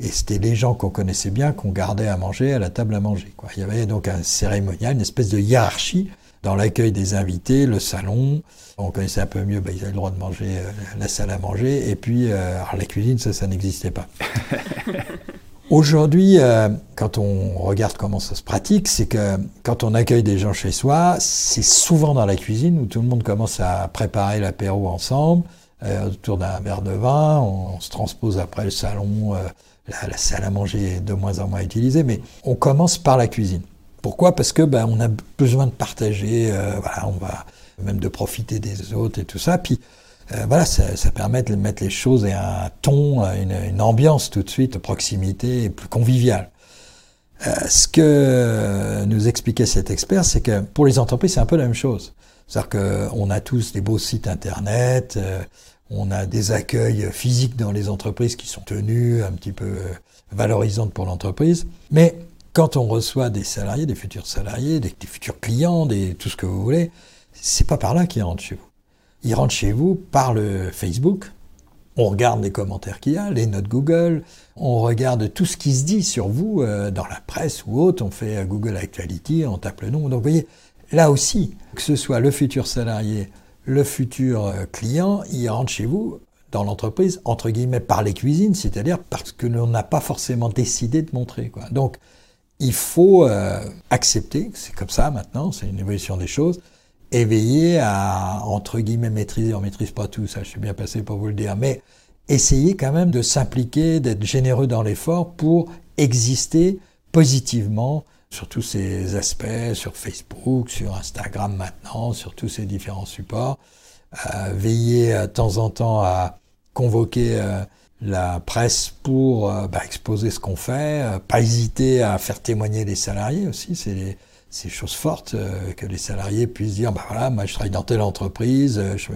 et c'était les gens qu'on connaissait bien qu'on gardait à manger à la table à manger. Quoi. Il y avait donc un cérémonial, une espèce de hiérarchie dans l'accueil des invités, le salon. On connaissait un peu mieux, bah, ils avaient le droit de manger euh, la salle à manger. Et puis, euh, la cuisine, ça, ça n'existait pas. *laughs* Aujourd'hui, euh, quand on regarde comment ça se pratique, c'est que quand on accueille des gens chez soi, c'est souvent dans la cuisine où tout le monde commence à préparer l'apéro ensemble, autour d'un verre de vin. On, se transpose après le salon, la, la, salle à manger est de moins en moins utilisée, mais on commence par la cuisine. Pourquoi? Parce que ben, on a besoin de partager, euh, voilà, on va même de profiter des autres et tout ça. Puis euh, voilà, ça, permet de mettre les choses et un ton, une, ambiance tout de suite, de proximité plus conviviale. Euh, ce que nous expliquait cet expert, c'est que pour les entreprises, c'est un peu la même chose. C'est-à-dire qu'on a tous des beaux sites internet, on a des accueils physiques dans les entreprises qui sont tenus, un petit peu valorisantes pour l'entreprise. Mais quand on reçoit des salariés, des futurs salariés, des, futurs clients, des, tout ce que vous voulez, c'est pas par là qu'ils rentrent chez vous. Ils rentrent chez vous par le Facebook. On regarde les commentaires qu'il y a, les notes Google, on regarde tout ce qui se dit sur vous euh, dans la presse ou autre. On fait euh, Google Actuality, on tape le nom. Donc vous voyez, là aussi, que ce soit le futur salarié, le futur euh, client, il rentre chez vous dans l'entreprise, entre guillemets, par les cuisines, c'est-à-dire parce que l'on n'a pas forcément décidé de montrer. Quoi. Donc, il faut accepter, c'est comme ça maintenant, c'est une évolution des choses, et veiller à, entre guillemets, maîtriser, on maîtrise pas tout, ça je suis bien passé pour vous le dire, mais essayer quand même de s'impliquer, d'être généreux dans l'effort pour exister positivement sur tous ces aspects, sur Facebook, sur Instagram maintenant, sur tous ces différents supports. Euh, veiller de temps en temps à convoquer euh, la presse pour euh, bah, exposer ce qu'on fait, euh, pas hésiter à faire témoigner les salariés aussi, c'est ces choses fortes euh, que les salariés puissent dire bah voilà moi je travaille dans telle entreprise je,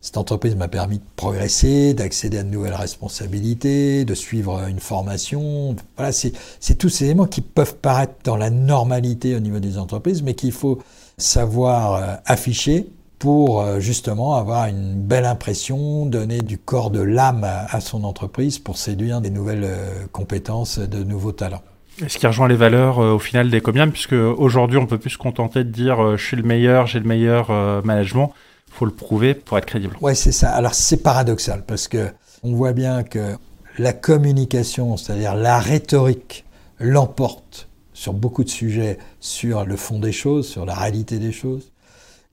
cette entreprise m'a permis de progresser d'accéder à de nouvelles responsabilités de suivre une formation voilà c'est tous ces éléments qui peuvent paraître dans la normalité au niveau des entreprises mais qu'il faut savoir afficher pour euh, justement avoir une belle impression, donner du corps de l'âme à son entreprise pour séduire des nouvelles euh, compétences, de nouveaux talents. Ce qui rejoint les valeurs euh, au final des Comiam, puisque aujourd'hui on peut plus se contenter de dire je suis le meilleur, j'ai le meilleur management, il faut le prouver pour être crédible. Oui, c'est ça. Alors c'est paradoxal parce que on voit bien que la communication, c'est-à-dire la rhétorique, l'emporte sur beaucoup de sujets, sur le fond des choses, sur la réalité des choses.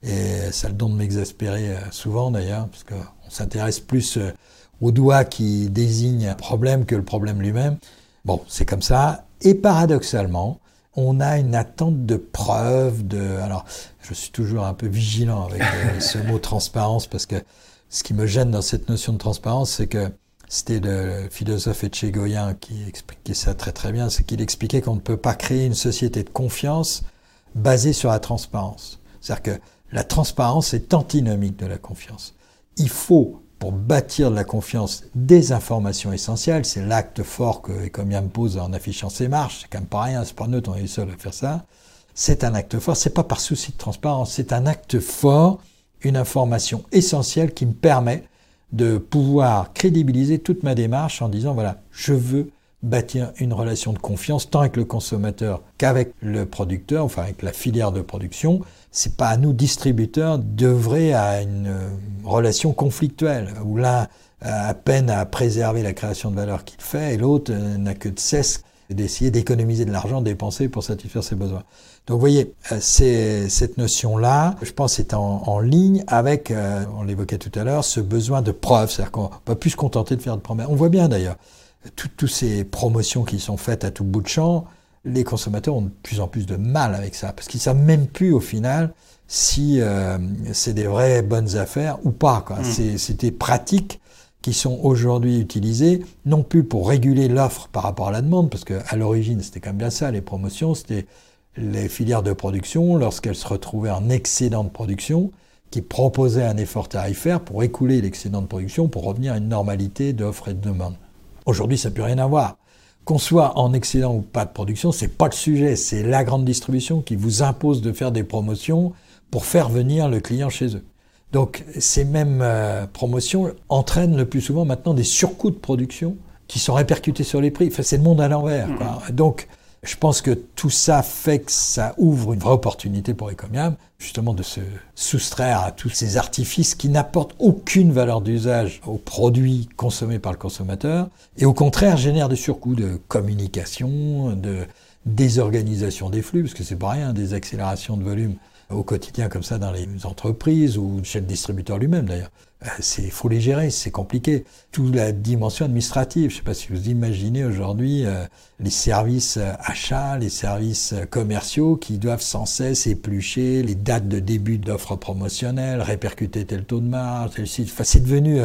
Et ça a le don de m'exaspérer euh, souvent d'ailleurs, parce qu'on s'intéresse plus euh, au doigt qui désigne un problème que le problème lui-même. Bon, c'est comme ça. Et paradoxalement, on a une attente de preuves, de... Alors, je suis toujours un peu vigilant avec euh, *laughs* ce mot transparence, parce que ce qui me gêne dans cette notion de transparence, c'est que c'était le philosophe Etchegoyen qui expliquait ça très très bien, c'est qu'il expliquait qu'on ne peut pas créer une société de confiance basée sur la transparence. C'est-à-dire que la transparence est antinomique de la confiance. Il faut, pour bâtir de la confiance, des informations essentielles. C'est l'acte fort que Ecomiam pose en affichant ses marches. C'est quand même pas rien, c'est pas neutre, on est les seuls à faire ça. C'est un acte fort, c'est pas par souci de transparence, c'est un acte fort, une information essentielle qui me permet de pouvoir crédibiliser toute ma démarche en disant voilà, je veux bâtir une relation de confiance tant avec le consommateur qu'avec le producteur, enfin avec la filière de production. C'est pas à nous distributeurs d'œuvrer à une euh, relation conflictuelle où l'un a peine à préserver la création de valeur qu'il fait et l'autre euh, n'a que de cesse d'essayer d'économiser de l'argent dépensé pour satisfaire ses besoins. Donc vous voyez, euh, cette notion-là, je pense, est en, ligne avec, on l'évoquait tout à l'heure, ce besoin de preuve, c'est-à-dire qu'on va plus se contenter de faire de promesses. On voit bien d'ailleurs, toutes ces promotions qui sont faites à tout bout de champ, les consommateurs ont de plus en plus de mal avec ça, parce qu'ils savent même plus au final si euh, c'est des vraies bonnes affaires ou pas. Mmh. C'est des pratiques qui sont aujourd'hui utilisées, non plus pour réguler l'offre par rapport à la demande, parce qu'à l'origine c'était quand même bien ça, les promotions, c'était les filières de production, lorsqu'elles se retrouvaient en excédent de production, qui proposaient un effort tarifaire pour écouler l'excédent de production, pour revenir à une normalité d'offre et de demande. Aujourd'hui, ça n'a plus rien à voir. Qu'on soit en excédent ou pas de production, c'est pas le sujet. C'est la grande distribution qui vous impose de faire des promotions pour faire venir le client chez eux. Donc ces mêmes euh, promotions entraînent le plus souvent maintenant des surcoûts de production qui sont répercutés sur les prix. Enfin, c'est le monde à l'envers. Mmh. Donc je pense que tout ça fait que ça ouvre une vraie opportunité pour Ecomiam, justement de se soustraire à tous ces artifices qui n'apportent aucune valeur d'usage aux produits consommés par le consommateur, et au contraire génèrent des surcoûts de communication, de désorganisation des flux, parce que c'est pas rien, des accélérations de volume au quotidien comme ça dans les entreprises ou chez le distributeur lui-même d'ailleurs. Il faut les gérer, c'est compliqué. Toute la dimension administrative, je ne sais pas si vous imaginez aujourd'hui euh, les services euh, achats, les services euh, commerciaux qui doivent sans cesse éplucher les dates de début d'offres promotionnelles, répercuter tel taux de marge, tel site. Enfin, c'est devenu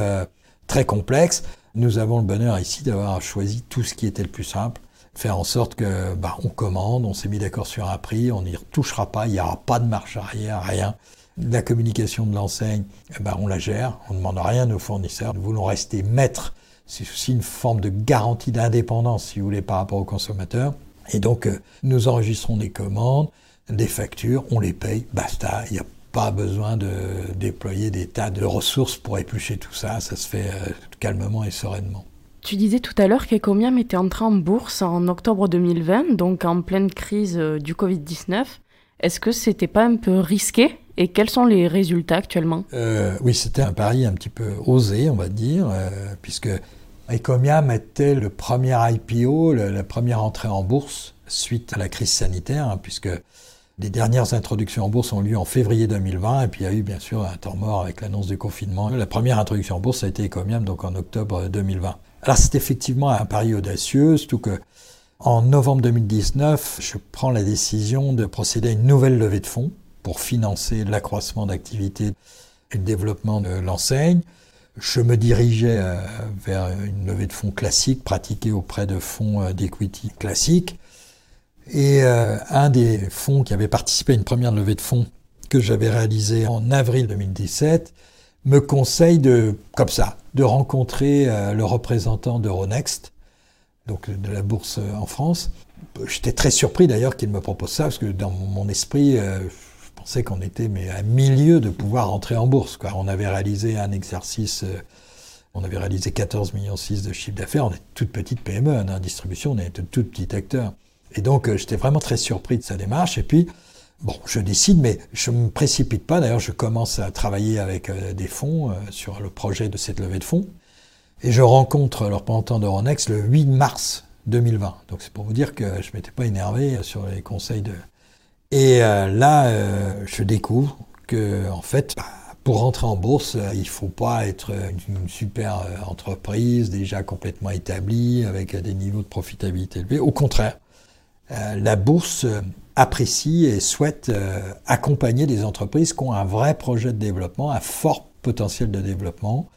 très complexe. Nous avons le bonheur ici d'avoir choisi tout ce qui était le plus simple faire en sorte que bah, on commande, on s'est mis d'accord sur un prix, on n'y retouchera pas, il n'y aura pas de marche arrière, rien. La communication de l'enseigne, eh ben, on la gère, on ne demande rien aux fournisseurs, nous voulons rester maîtres. C'est aussi une forme de garantie d'indépendance, si vous voulez, par rapport aux consommateurs. Et donc, euh, nous enregistrons des commandes, des factures, on les paye, basta, il n'y a pas besoin de déployer des tas de ressources pour éplucher tout ça, ça se fait euh, calmement et sereinement. Tu disais tout à l'heure qu'Ecomiam était entré en bourse en octobre 2020, donc en pleine crise euh, du Covid-19. Est-ce que c'était pas un peu risqué? Et quels sont les résultats actuellement? Euh, Oui, c'était un pari un petit peu osé, on va dire, euh, puisque Ecomiam était le premier IPO, la première entrée en bourse suite à la crise sanitaire, hein, puisque les dernières introductions en bourse ont lieu en février 2020, et puis il y a eu bien sûr un temps mort avec l'annonce du confinement. La première introduction en bourse a été Ecomiam, donc en octobre 2020. Alors c'est effectivement un pari audacieux, surtout que en novembre 2019, je prends la décision de procéder à une nouvelle levée de fonds pour financer l'accroissement d'activité et le développement de l'enseigne. Je me dirigeais euh, vers une levée de fonds classique pratiquée auprès de fonds euh, d'equity classiques. Et euh, un des fonds qui avait participé à une première levée de fonds que j'avais réalisée en avril 2017 me conseille de, de rencontrer le représentant d'Euronext donc de la bourse euh, en France. J'étais très surpris d'ailleurs qu'il me propose ça, parce que dans mon esprit, euh, je pensais qu'on était mais à milieu de pouvoir rentrer en bourse. Quoi. On avait réalisé un exercice, euh, on avait réalisé 14 millions 6 de chiffre d'affaires, on est toute petite PME, hein, en distribution, on est tout, tout petit acteur. Et donc j'étais vraiment très surpris de sa démarche. Et puis, bon, je décide, mais je ne me précipite pas. D'ailleurs, je commence à travailler avec des fonds sur le projet de cette levée de fonds. Et je rencontre leur représentant d'Euronext le 8 mars 2020. Donc c'est pour vous dire que je ne m'étais pas énervé sur les conseils de... Et euh, là, euh, je découvre que, en fait, bah, pour rentrer en bourse, il ne faut pas être une super euh, entreprise déjà complètement établie, avec des niveaux de profitabilité élevés. Au contraire, la bourse apprécie et souhaite accompagner des entreprises qui ont un vrai projet de développement, un fort potentiel de développement,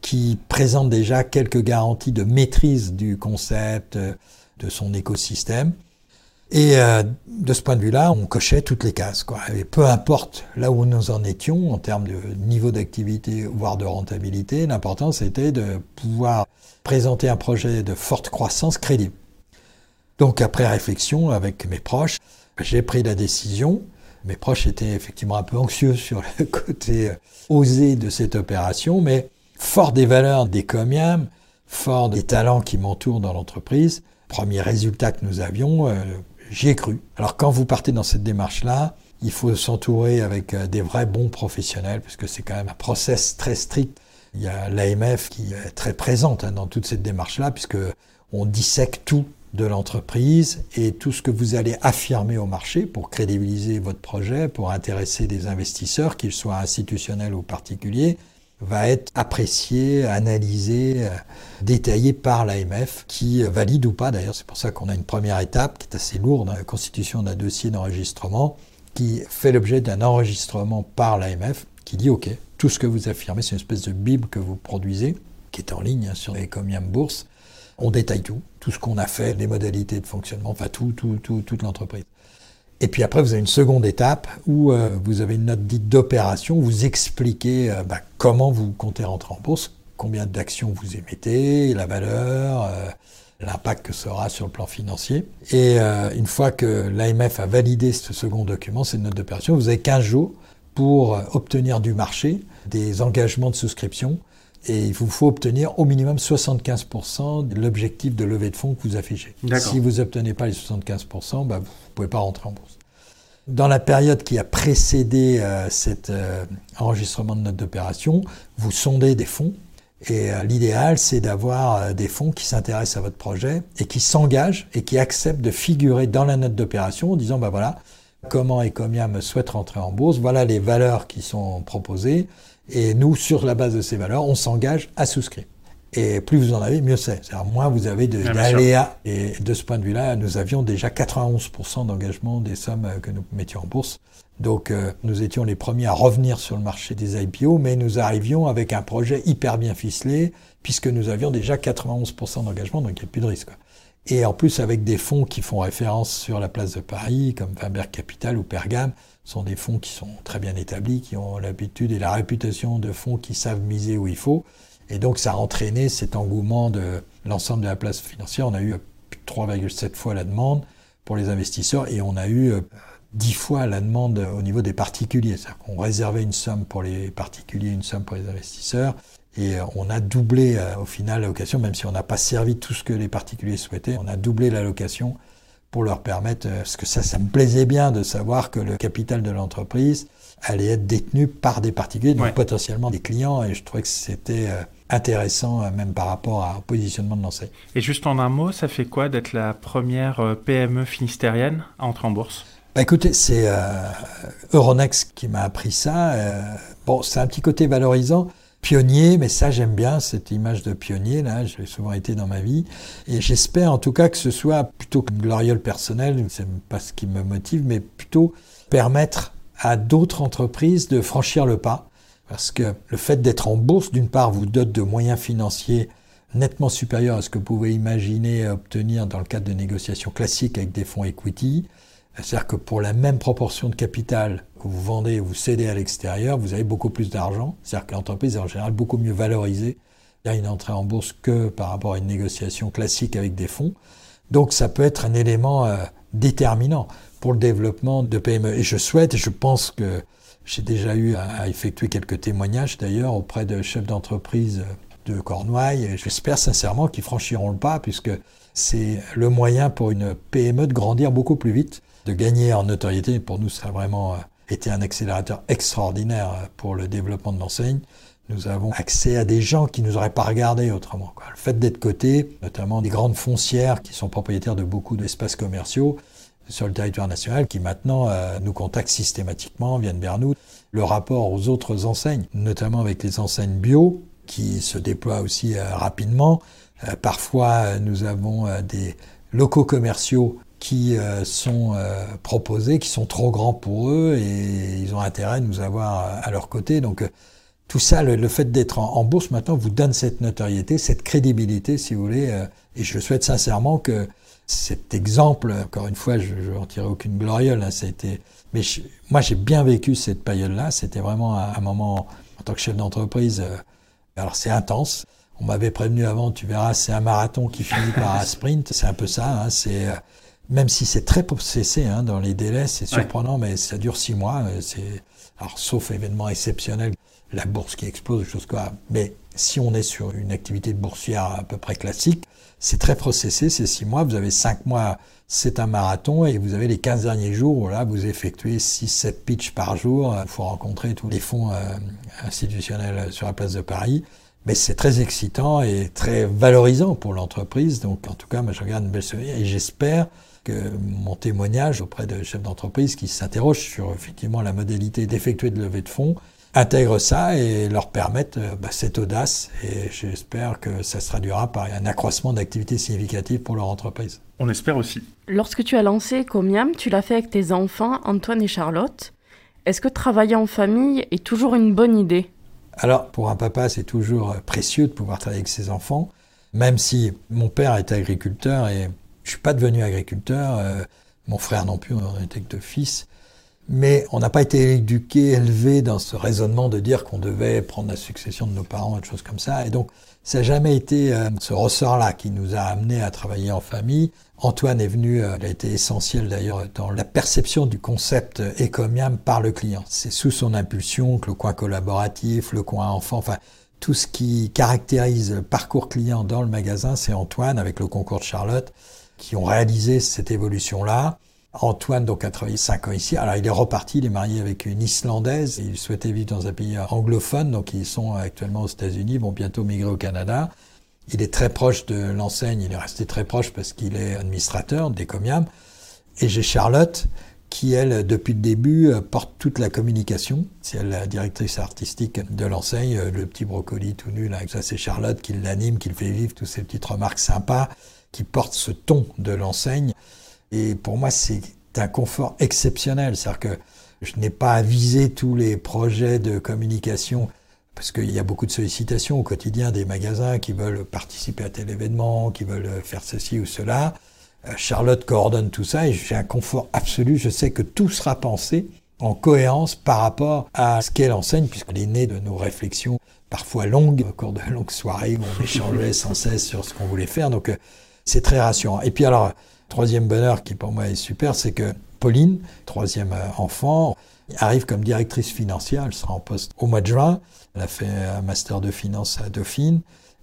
qui présente déjà quelques garanties de maîtrise du concept, euh, de son écosystème. Et euh, de ce point de vue-là, on cochait toutes les cases. Quoi. Peu importe là où nous en étions en termes de niveau d'activité, voire de rentabilité, l'important c'était de pouvoir présenter un projet de forte croissance crédible. Donc après réflexion avec mes proches, j'ai pris la décision. Mes proches étaient effectivement un peu anxieux sur le *laughs* côté euh, osé de cette opération, mais fort des valeurs des comiums, fort des talents qui m'entourent dans l'entreprise, premier résultat que nous avions, euh, j'y ai cru. Alors quand vous partez dans cette démarche-là, il faut s'entourer avec euh, des vrais bons professionnels, puisque c'est quand même un process très strict. Il y a l'AMF qui est très présente hein, dans toute cette démarche-là, puisque on dissèque tout de l'entreprise et tout ce que vous allez affirmer au marché pour crédibiliser votre projet, pour intéresser des investisseurs, qu'ils soient institutionnels ou particuliers, va être apprécié, analysé, euh, détaillé par l'AMF, qui valide ou pas d'ailleurs. C'est pour ça qu'on a une première étape qui est assez lourde, la constitution d'un dossier d'enregistrement, qui fait l'objet d'un enregistrement par l'AMF, qui dit OK, tout ce que vous affirmez, c'est une espèce de bible que vous produisez, qui est en ligne hein, sur les comium bourse. On détaille tout, tout ce qu'on a fait, les modalités de fonctionnement, enfin tout, tout, tout toute l'entreprise. Et puis après, vous avez une seconde étape où euh, vous avez une note dite d'opération, vous expliquez euh, bah, comment vous comptez rentrer en bourse, combien d'actions vous émettez, la valeur, euh, l'impact que ça aura sur le plan financier. Et une fois que l'AMF a validé ce second document, cette note d'opération, vous avez 15 jours pour obtenir du marché des engagements de souscription. Et il vous faut obtenir au minimum 75% de l'objectif de levée de fonds que vous affichez. Si vous n'obtenez pas les 75%, bah, vous ne pouvez pas rentrer en bourse. Dans la période qui a précédé euh, cet euh, enregistrement de note d'opération, vous sondez des fonds. Et euh, l'idéal, c'est d'avoir des fonds qui s'intéressent à votre projet et qui s'engagent et qui acceptent de figurer dans la note d'opération en disant, bah voilà, comment et combien me souhaite rentrer en bourse, voilà les valeurs qui sont proposées, et nous, sur la base de ces valeurs, on s'engage à souscrire. Et plus vous en avez, mieux c'est. C'est-à-dire moins vous avez d'aléas. Et de ce point de vue-là, nous avions déjà 91% d'engagement des sommes euh, que nous mettions en bourse. Donc euh, nous étions les premiers à revenir sur le marché des IPO, mais nous arrivions avec un projet hyper bien ficelé, puisque nous avions déjà 91% d'engagement, donc il n'y a plus de risque. Et en plus, avec des fonds qui font référence sur la place de Paris, comme Faber Capital ou Pergame, sont des fonds qui sont très bien établis, qui ont l'habitude et la réputation de fonds qui savent miser où il faut. Et donc, ça a entraîné cet engouement de l'ensemble de la place financière. On a eu 3,7 fois la demande pour les investisseurs et on a eu 10 euh, fois la demande au niveau des particuliers. C'est-à-dire qu'on réservait une somme pour les particuliers, une somme pour les investisseurs. Et euh, on a doublé euh, au final l'allocation, même si on n'a pas servi tout ce que les particuliers souhaitaient, on a doublé l'allocation pour leur permettre, parce que ça, ça me plaisait bien de savoir que le capital de l'entreprise allait être détenu par des particuliers, donc potentiellement des clients, et je trouvais que c'était intéressant même par rapport au positionnement de l'enseigne. Et juste en un mot, ça fait quoi d'être la première PME finistérienne à entrer en bourse? Bah écoutez, c'est Euronext qui m'a appris ça. bon, c'est un petit côté valorisant pionnier, mais ça j'aime bien cette image de pionnier, là, je l'ai souvent été dans ma vie, et j'espère en tout cas que ce soit plutôt que gloriole personnel, c'est pas ce qui me motive, mais plutôt permettre à d'autres entreprises de franchir le pas, parce que le fait d'être en bourse, d'une part, vous dote de moyens financiers nettement supérieurs à ce que vous pouvez imaginer obtenir dans le cadre de négociations classiques avec des fonds equity, c'est-à-dire que pour la même proportion de capital que vous vendez ou vous cédez à l'extérieur, vous avez beaucoup plus d'argent. C'est-à-dire que l'entreprise est en général beaucoup mieux valorisée a une entrée en bourse que par rapport à une négociation classique avec des fonds. Donc ça peut être un élément euh, déterminant pour le développement de PME. Et je souhaite, et je pense que j'ai déjà eu à, effectuer quelques témoignages d'ailleurs auprès de chefs d'entreprise de Cornouailles, j'espère sincèrement qu'ils franchiront le pas, puisque c'est le moyen pour une PME de grandir beaucoup plus vite de gagner en notoriété. Pour nous, ça a vraiment euh, été un accélérateur extraordinaire euh, pour le développement de l'enseigne. Nous avons accès à des gens qui ne nous auraient pas regardé autrement. Le fait d'être coté, notamment des grandes foncières qui sont propriétaires de beaucoup d'espaces commerciaux sur le territoire national, qui maintenant euh, nous contactent systématiquement, viennent vers nous. Le rapport aux autres enseignes, notamment avec les enseignes bio, qui se déploient aussi rapidement. parfois, nous avons des locaux commerciaux qui euh, sont euh, proposés, qui sont trop grands pour eux et ils ont intérêt de nous avoir euh, à leur côté. Donc tout ça, le, fait d'être en, bourse maintenant vous donne cette notoriété, cette crédibilité, si vous voulez. et je souhaite sincèrement que cet exemple, encore une fois, je n'en tirerai aucune gloriole, hein, ça a été, mais moi j'ai bien vécu cette période-là. C'était vraiment un, moment en tant que chef d'entreprise. alors c'est intense. On m'avait prévenu avant, tu verras, c'est un marathon qui finit par un sprint. C'est un peu ça. Hein, c'est même si c'est très processé hein, dans les délais, c'est surprenant, mais ça dure six mois. Euh, c'est alors sauf événement exceptionnel, la bourse qui explose, choses quoi. Mais si on est sur une activité boursière à peu près classique, c'est très processé, c'est six mois. Vous avez cinq mois, c'est un marathon, et vous avez les 15 derniers jours où là, vous effectuez 6 sept pitchs par jour. Il faut rencontrer tous les fonds euh, institutionnels sur la place de Paris. Mais c'est très excitant et très valorisant pour l'entreprise. Donc, en tout cas, moi, je regarde une belle souvenir et j'espère mon témoignage auprès de chefs d'entreprise qui s'interrogent sur effectivement la modalité d'effectuer de levée de fonds intègrent ça et leur permettent euh, bah, cette audace. Et j'espère que ça se traduira par un accroissement d'activité significative pour leur entreprise. On espère aussi. Lorsque tu as lancé Comiam, tu l'as fait avec tes enfants, Antoine et Charlotte. Est-ce que travailler en famille est toujours une bonne idée? Alors, pour un papa, c'est toujours précieux de pouvoir travailler avec ses enfants, même si mon père est agriculteur et je suis pas devenu agriculteur, euh, mon frère non plus, on était que deux fils. Mais on n'a pas été éduqué, élevé dans ce raisonnement de dire qu'on devait prendre la succession de nos parents, des choses comme ça. Et donc, ça n'a jamais été euh, ce ressort-là qui nous a amenés à travailler en famille. Antoine est venu, euh, il a été essentiel d'ailleurs dans la perception du concept Ecomiam par le client. C'est sous son impulsion que le coin collaboratif, le coin enfant, enfin tout ce qui caractérise le parcours client dans le magasin, c'est Antoine avec le concours de Charlotte qui ont réalisé cette évolution-là. Antoine donc a travaillé cinq ans ici. Alors il est reparti, il est marié avec une Islandaise. Il souhaitait vivre dans un pays anglophone, donc ils sont actuellement aux États-Unis, vont bientôt migrer au Canada. Il est très proche de l'enseigne, il est resté très proche parce qu'il est administrateur des Comiam. Et j'ai Charlotte qui, elle, depuis le début, porte toute la communication. C'est la directrice artistique de l'enseigne, le petit brocoli tout nu, là. Ça, c'est Charlotte qui l'anime, qui le fait vivre, toutes ces petites remarques sympas, qui porte ce ton de l'enseigne. Et pour moi, c'est un confort exceptionnel. C'est-à-dire que je n'ai pas à viser tous les projets de communication parce qu'il y a beaucoup de sollicitations au quotidien des magasins qui veulent participer à tel événement, qui veulent faire ceci ou cela. Euh, Charlotte coordonne tout ça et j'ai un confort absolu. Je sais que tout sera pensé en cohérence par rapport à ce qu'elle enseigne, puisqu'elle est née de nos réflexions parfois longues, au cours de longues soirées où on échangeait sans cesse sur ce qu'on voulait faire. Donc euh, c'est très rassurant. Et puis alors, Troisième bonheur qui pour moi est super, c'est que Pauline, troisième euh, enfant, arrive comme directrice financière. Elle sera en poste au mois de juin. Elle a fait un master de finance à Dauphine.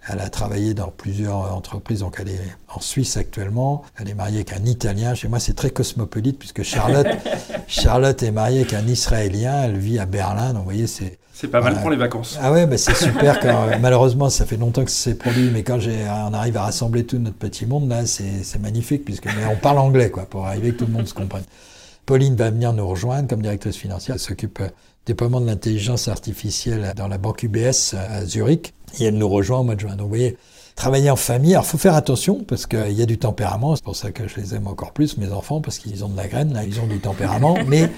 Elle a travaillé dans plusieurs entreprises, donc elle est en Suisse actuellement. Elle est mariée avec un Italien. Chez moi, c'est très cosmopolite puisque Charlotte, *laughs* Charlotte est mariée avec un Israélien. Elle vit à Berlin. Donc, vous voyez, c'est. C'est pas mal pour les vacances. Ah ouais, bah c'est super. *laughs* Quand, malheureusement, ça fait longtemps que c'est produit, mais quand on arrive à rassembler tout notre petit monde, là, c'est magnifique puisque on parle anglais, quoi, pour arriver que tout le monde se comprenne. Pauline va venir nous rejoindre comme directrice financière. Elle s'occupe du déploiement de l'intelligence artificielle dans la banque UBS à Zurich et elle nous rejoint au mois de juin. Donc vous voyez, travailler en famille, alors faut faire attention parce qu'il y a du tempérament, c'est pour ça que je les aime encore plus, mes enfants, parce qu'ils ont de la graine, là, ils ont du tempérament. *laughs* Mais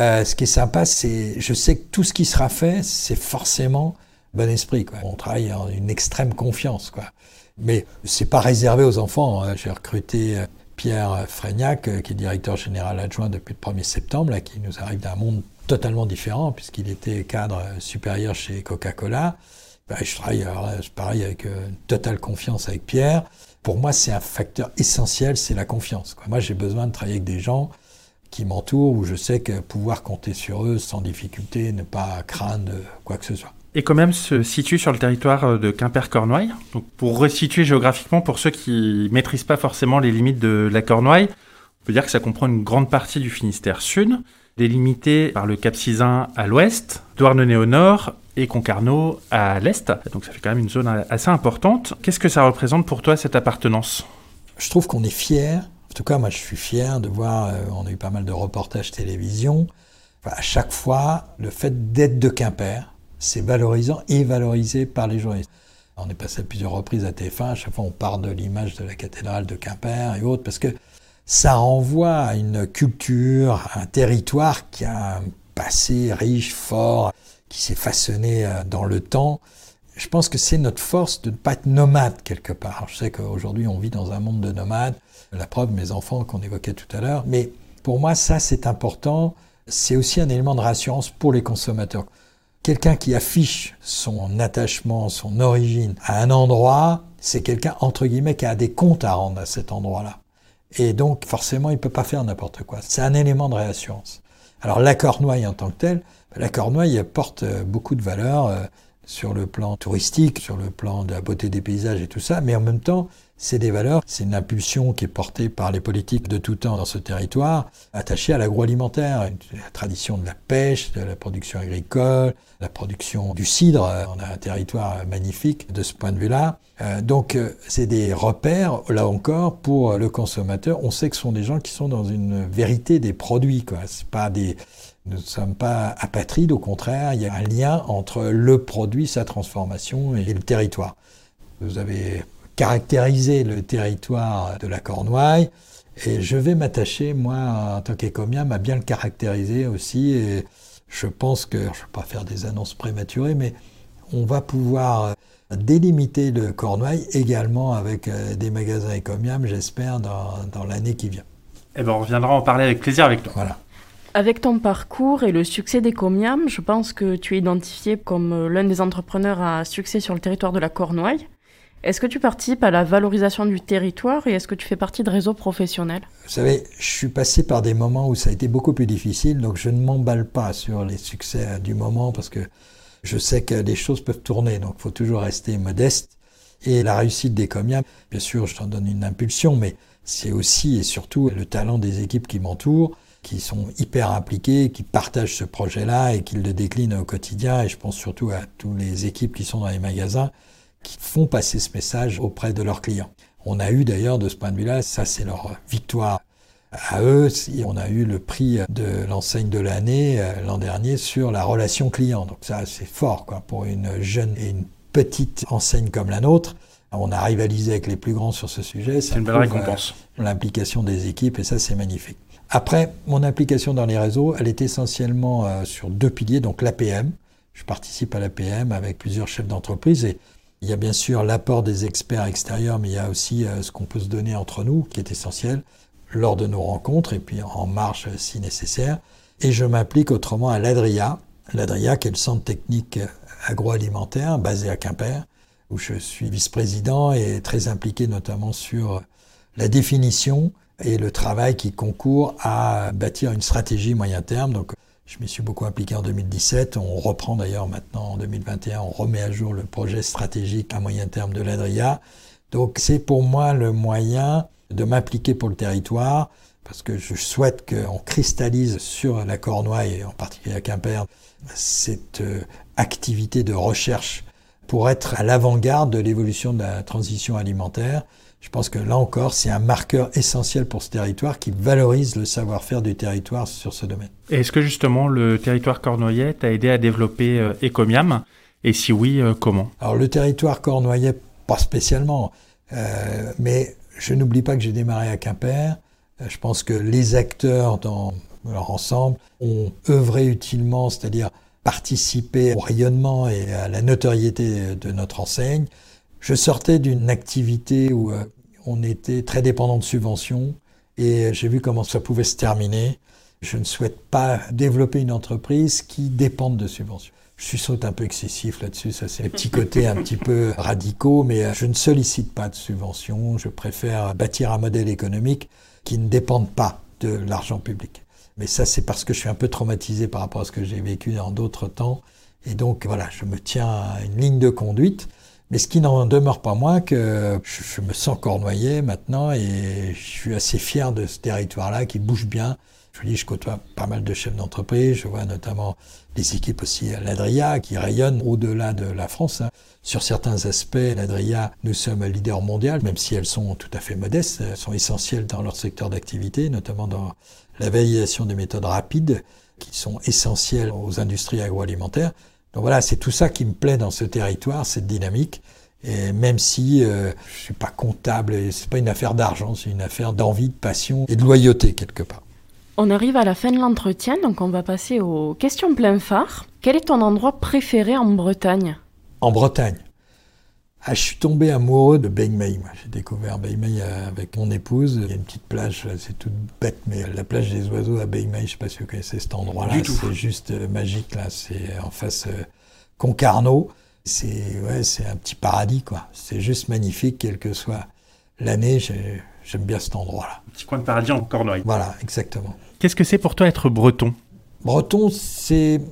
euh, ce qui est sympa, c'est, je sais que tout ce qui sera fait, c'est forcément bon esprit. Quoi. On travaille en une extrême confiance. Quoi. Mais c'est pas réservé aux enfants. Hein. J'ai recruté euh, Pierre Frégnac, euh, qui est directeur général adjoint depuis le 1er septembre, là, qui nous arrive d'un monde totalement différent, puisqu'il était cadre supérieur chez Coca-Cola. Bah, je travaille, pareil, avec une euh, totale confiance avec Pierre. Pour moi, c'est un facteur essentiel, c'est la confiance. Moi, j'ai besoin de travailler avec des gens qui m'entourent, où je sais que pouvoir compter sur eux sans difficulté, ne pas craindre quoi que ce soit. Et quand même se situe sur le territoire euh, de Quimper-Cornouailles. Donc pour resituer géographiquement, pour ceux qui maîtrisent pas forcément les limites de la Cornouaille, on peut dire que ça comprend une grande partie du Finistère Sud, délimité par le Cap Sizun à l'ouest, Douarnenez au nord et Concarneau à l'est. Donc ça fait quand même une zone assez importante. Qu'est-ce que ça représente pour toi cette appartenance? Je trouve qu'on est fier. En tout cas, moi, je suis fier de voir. Euh, on a eu pas mal de reportages télévision. à chaque fois, le fait d'être de Quimper, c'est valorisant et valorisé par les journalistes. On est passé à plusieurs reprises à TF1. À chaque fois, on part de l'image de la cathédrale de Quimper et autres parce que ça renvoie à une culture, à un territoire qui a un passé riche, fort, qui s'est façonné euh, dans le temps. Je pense que c'est notre force de ne pas être nomade quelque part. Je sais qu'aujourd'hui on vit dans un monde de nomades. La preuve, mes enfants qu'on évoquait tout à l'heure. Mais pour moi, ça c'est important. C'est aussi un élément de rassurance pour les consommateurs. Quelqu'un qui affiche son attachement, son origine à un endroit, c'est quelqu'un, entre guillemets, qui a des comptes à rendre à cet endroit-là. Et donc, forcément, il ne peut pas faire n'importe quoi. C'est un élément de réassurance. Alors, la Cornouaille en tant que telle, la Cornouaille apporte euh, beaucoup de valeur euh, sur le plan touristique, sur le plan de la beauté des paysages et tout ça, mais en même temps, c'est des valeurs, c'est une impulsion qui est portée par les politiques de tout temps dans ce territoire, attachée à l'agroalimentaire, la tradition de la pêche, de la production agricole, la production du cidre. On a un territoire magnifique de ce point de vue-là. Euh, donc, c'est des repères, là encore, pour le consommateur. On sait que ce sont des gens qui sont dans une vérité des produits, quoi. C'est pas des, nous ne sommes pas apatrides, au contraire, il y a un lien entre le produit, sa transformation et le territoire. Vous avez caractérisé le territoire de la Cornouaille, et je vais m'attacher, moi, en tant qu'écomiam, à bien le caractériser aussi. Et je pense que, je ne vais pas faire des annonces prématurées, mais on va pouvoir délimiter le Cornouaille également avec euh, des magasins écomiam, j'espère, dans, dans l'année qui vient. Eh ben, on reviendra en parler avec plaisir avec toi. Voilà. Avec ton parcours et le succès d'Ecomiam, je pense que tu es identifié comme euh, l'un des entrepreneurs à succès sur le territoire de la Cornouaille. Est-ce que tu participes à la valorisation du territoire et est-ce que tu fais partie de réseaux professionnels? Vous savez, je suis passé par des moments où ça a été beaucoup plus difficile, donc je ne m'emballe pas sur les succès du moment parce que je sais que les choses peuvent tourner, donc il faut toujours rester modeste. Et la réussite d'Ecomiam, bien sûr, je t'en donne une impulsion, mais c'est aussi et surtout le talent des équipes qui m'entourent qui sont hyper impliqués, qui partagent ce projet-là et qui le déclinent au quotidien. Et je pense surtout à toutes les équipes qui sont dans les magasins, qui font passer ce message auprès de leurs clients. On a eu d'ailleurs de ce point de vue-là, ça c'est leur victoire à eux. On a eu le prix de l'enseigne de l'année euh, l'an dernier sur la relation client. Donc ça c'est fort quoi pour une jeune et une petite enseigne comme la nôtre. On a rivalisé avec les plus grands sur ce sujet. C'est une belle récompense. L'implication des équipes et ça c'est magnifique. Après, mon implication dans les réseaux, elle est essentiellement euh, sur deux piliers, donc l'APM. Je participe à l'APM avec plusieurs chefs d'entreprise et il y a bien sûr l'apport des experts extérieurs, mais il y a aussi euh, ce qu'on peut se donner entre nous, qui est essentiel, lors de nos rencontres et puis en marche euh, si nécessaire. Et je m'implique autrement à l'ADRIA, l'ADRIA qui est le centre technique agroalimentaire basé à Quimper, où je suis vice-président et très impliqué notamment sur la définition et le travail qui concourt à bâtir une stratégie moyen terme. Donc, je m'y suis beaucoup impliqué en 2017. On reprend d'ailleurs maintenant en 2021, on remet à jour le projet stratégique à moyen terme de l'ADRIA. Donc, c'est pour moi le moyen de m'impliquer pour le territoire parce que je souhaite qu'on cristallise sur la Cornouaille et en particulier à Quimper cette euh, activité de recherche pour être à l'avant-garde de l'évolution de la transition alimentaire je pense que là encore, c'est un marqueur essentiel pour ce territoire qui valorise le savoir-faire du territoire sur ce domaine. Est-ce que justement le territoire cornoyer t'a aidé à développer euh, Ecomiam Et si oui, euh, comment? Alors le territoire cornoyer, pas spécialement, euh, mais je n'oublie pas que j'ai démarré à Quimper. Je pense que les acteurs dans leur ensemble ont œuvré utilement, c'est-à-dire participé au rayonnement et à la notoriété de notre enseigne. Je sortais d'une activité où euh, on était très dépendant de subventions et j'ai vu comment ça pouvait se terminer. Je ne souhaite pas développer une entreprise qui dépende de subventions. Je suis saute un peu excessif là-dessus, ça c'est les petits côtés un petit peu radicaux, mais euh, je ne sollicite pas de subventions, je préfère bâtir un modèle économique qui ne dépende pas de l'argent public. Mais ça c'est parce que je suis un peu traumatisé par rapport à ce que j'ai vécu dans d'autres temps, et donc voilà, je me tiens à une ligne de conduite. Mais ce qui n'en demeure pas moins que je, me sens cornoyer maintenant et je suis assez fier de ce territoire-là qui bouge bien. Je vous dis, je côtoie pas mal de chefs d'entreprise. Je vois notamment des équipes aussi à l'Adria qui rayonnent au-delà de la France. Hein. Sur certains aspects, l'Adria, nous sommes leader mondial, même si elles sont tout à fait modestes. Elles sont essentielles dans leur secteur d'activité, notamment dans la validation des méthodes rapides qui sont essentielles aux industries agroalimentaires. Donc voilà, c'est tout ça qui me plaît dans ce territoire, cette dynamique. Et même si euh, je suis pas comptable, c'est pas une affaire d'argent, c'est une affaire d'envie, de passion et de loyauté quelque part. On arrive à la fin de l'entretien, donc on va passer aux questions plein phare. Quel est ton endroit préféré en Bretagne? En Bretagne? Ah, je suis tombé amoureux de Beigmei. J'ai découvert Beigmei euh, avec mon épouse. Il y a une petite plage, c'est toute bête, mais la plage des oiseaux à Beigmei, je ne sais pas si vous connaissez cet endroit-là. C'est juste euh, magique, là. C'est en face euh, Concarneau. C'est ouais, c'est un petit paradis, quoi. C'est juste magnifique, quelle que soit l'année. J'aime bien cet endroit-là. Un petit coin de paradis en Cornouailles. Voilà, exactement. Qu'est-ce que c'est pour toi être breton? Breton, c'est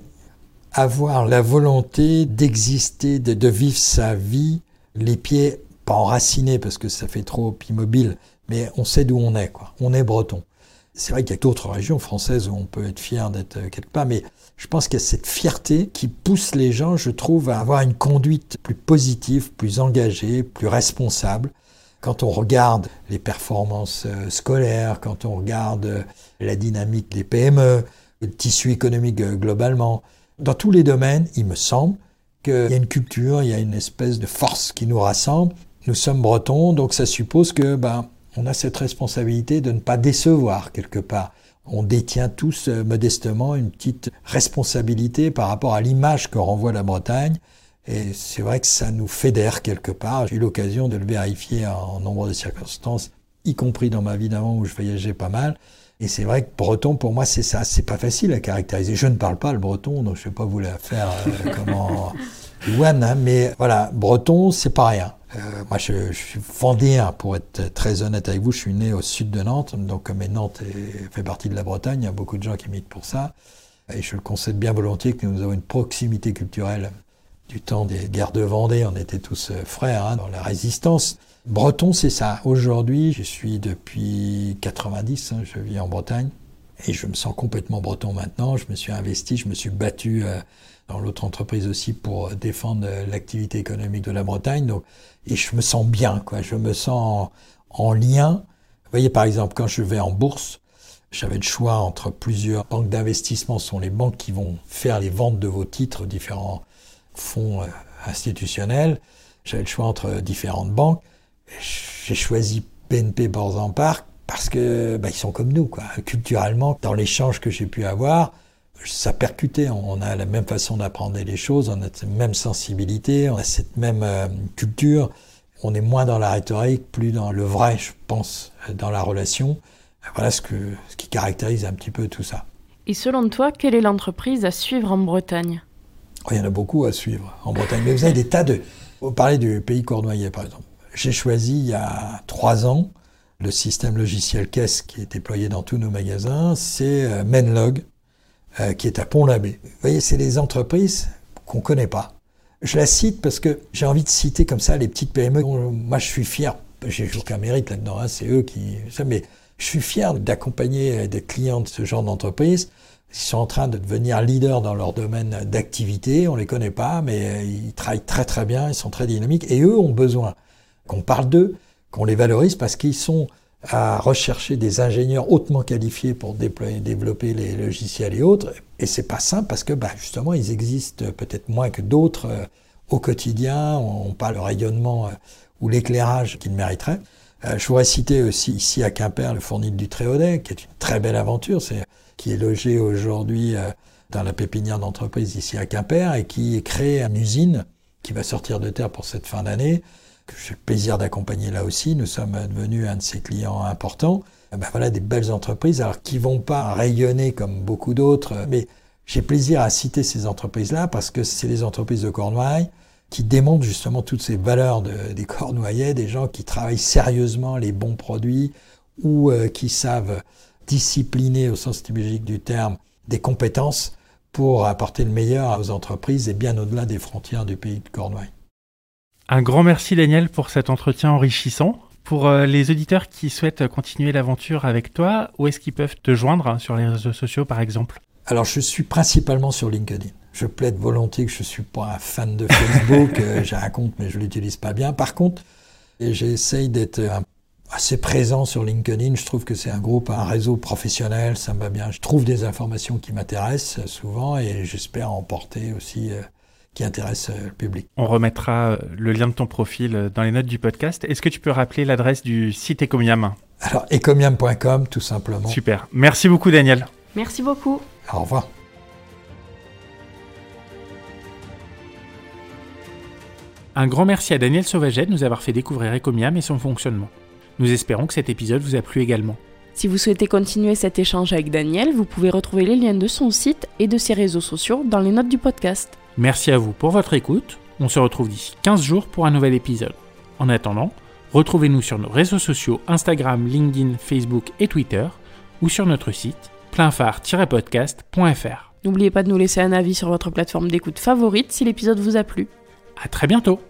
avoir la volonté d'exister, de vivre sa vie les pieds pas enracinés parce que ça fait trop immobile, mais on sait d'où on est, quoi. On est breton. C'est vrai qu'il y a d'autres régions françaises où on peut être fier d'être quelque part, mais je pense qu'il y a cette fierté qui pousse les gens, je trouve, à avoir une conduite plus positive, plus engagée, plus responsable. Quand on regarde les performances euh, scolaires, quand on regarde euh, la dynamique des PME, le tissu économique euh, globalement, dans tous les domaines, il me semble qu'il y a une culture, il y a une espèce de force qui nous rassemble. Nous sommes bretons, donc ça suppose que ben, on a cette responsabilité de ne pas décevoir quelque part. On détient tous euh, modestement une petite responsabilité par rapport à l'image que renvoie la Bretagne. Et c'est vrai que ça nous fédère quelque part. J'ai eu l'occasion de le vérifier en nombre de circonstances, y compris dans ma vie d'avant où je voyageais pas mal. Et c'est vrai que breton, pour moi, c'est ça. C'est pas facile à caractériser. Je ne parle pas le breton, donc je ne vais pas vous la faire euh, *laughs* comment One, hein, mais voilà, breton, c'est pas rien. Euh, moi, je, je, suis vendéen, pour être très honnête avec vous. Je suis né au sud de Nantes, donc comme Nantes est, fait partie de la Bretagne, il y a beaucoup de gens qui militent pour ça. Et je le concède bien volontiers que nous avons une proximité culturelle du temps des guerres de Vendée. On était tous euh, frères hein, dans la résistance. Breton, c'est ça. Aujourd'hui, je suis depuis 90, hein, je vis en Bretagne. Et je me sens complètement breton maintenant. Je me suis investi, je me suis battu euh, dans l'autre entreprise aussi pour défendre euh, l'activité économique de la Bretagne. Donc, et je me sens bien, quoi. Je me sens en, en lien. Vous voyez, par exemple, quand je vais en bourse, j'avais le choix entre plusieurs banques d'investissement. Ce sont les banques qui vont faire les ventes de vos titres, différents fonds euh, institutionnels. J'avais le choix entre différentes banques. J'ai choisi BNP Paribas Park parce que bah, ils sont comme nous, quoi. Culturellement, dans l'échange que j'ai pu avoir, ça percutait. On a la même façon d'apprendre les choses, on a cette même sensibilité, on a cette même euh, culture. On est moins dans la rhétorique, plus dans le vrai, je pense, dans la relation. Voilà ce, que, ce qui caractérise un petit peu tout ça. Et selon toi, quelle est l'entreprise à suivre en Bretagne? Oh, Il y en a beaucoup à suivre en Bretagne. Mais vous avez des tas de... Vous parlez du pays cornouaillais, par exemple. J'ai choisi il y a trois ans le système logiciel caisse qui est déployé dans tous nos magasins, c'est euh, Menlog, euh, qui est à Pont-l'Abbé. Vous voyez, c'est des entreprises qu'on ne connaît pas. Je la cite parce que j'ai envie de citer comme ça les petites PME. Moi, je suis fier, j'ai aucun mérite là-dedans, hein, c'est eux qui... Mais je suis fier d'accompagner des clients de ce genre d'entreprise. Ils sont en train de devenir leaders dans leur domaine d'activité, on les connaît pas, mais euh, ils travaillent très très bien, ils sont très dynamiques, et eux ont besoin qu'on parle d'eux, qu'on les valorise parce qu'ils sont à rechercher des ingénieurs hautement qualifiés pour déployer, développer les logiciels et autres. Et c'est pas simple parce que bah, justement, ils existent peut-être moins que d'autres euh, au quotidien. On pas le rayonnement euh, ou l'éclairage qu'ils mériteraient. Euh, je voudrais citer aussi ici à Quimper le fournil du Tréaudet, qui est une très belle aventure, qui est logé aujourd'hui dans la pépinière d'entreprise ici à Quimper et qui crée une usine qui va sortir de terre pour cette fin d'année j'ai plaisir d'accompagner là aussi. Nous sommes devenus un de ses clients importants. Eh ben voilà des belles entreprises, alors qui vont pas rayonner comme beaucoup d'autres, mais j'ai plaisir à citer ces entreprises-là parce que c'est les entreprises de Cornouailles qui démontrent justement toutes ces valeurs des Cornouaillais, des gens qui travaillent sérieusement les bons produits ou euh, qui savent discipliner au sens typologique du terme des compétences pour apporter le meilleur aux entreprises et bien au-delà des frontières du pays de Cornouailles. Un grand merci Daniel pour cet entretien enrichissant. Pour euh, les auditeurs qui souhaitent continuer l'aventure avec toi, où est-ce qu'ils peuvent te joindre sur les réseaux sociaux par exemple? Alors je suis principalement sur LinkedIn. Je plaide volontiers que je ne suis pas un fan de Facebook. *laughs* Euh, j'ai un compte mais je l'utilise pas bien. Par contre, j'essaye d'être assez présent sur LinkedIn. Je trouve que c'est un groupe, un réseau professionnel, ça me va bien. Je trouve des informations qui m'intéressent souvent et j'espère en porter aussi euh, qui intéresse euh, le public. On remettra euh, le lien de ton profil euh, dans les notes du podcast. Est-ce que tu peux rappeler l'adresse du site Ecomiam? Alors, ecomiam.com, tout simplement. Super. Merci beaucoup, Daniel. Merci beaucoup. Au revoir. Un grand merci à Daniel Sauvaget de nous avoir fait découvrir Ecomiam et son fonctionnement. Nous espérons que cet épisode vous a plu également. Si vous souhaitez continuer cet échange avec Daniel, vous pouvez retrouver les liens de son site et de ses réseaux sociaux dans les notes du podcast. Merci à vous pour votre écoute. On se retrouve d'ici 15 jours pour un nouvel épisode. En attendant, retrouvez-nous sur nos réseaux sociaux Instagram, LinkedIn, Facebook et Twitter ou sur notre site pleinphare-podcast.fr. N'oubliez pas de nous laisser un avis sur votre plateforme d'écoute favorite si l'épisode vous a plu. À très bientôt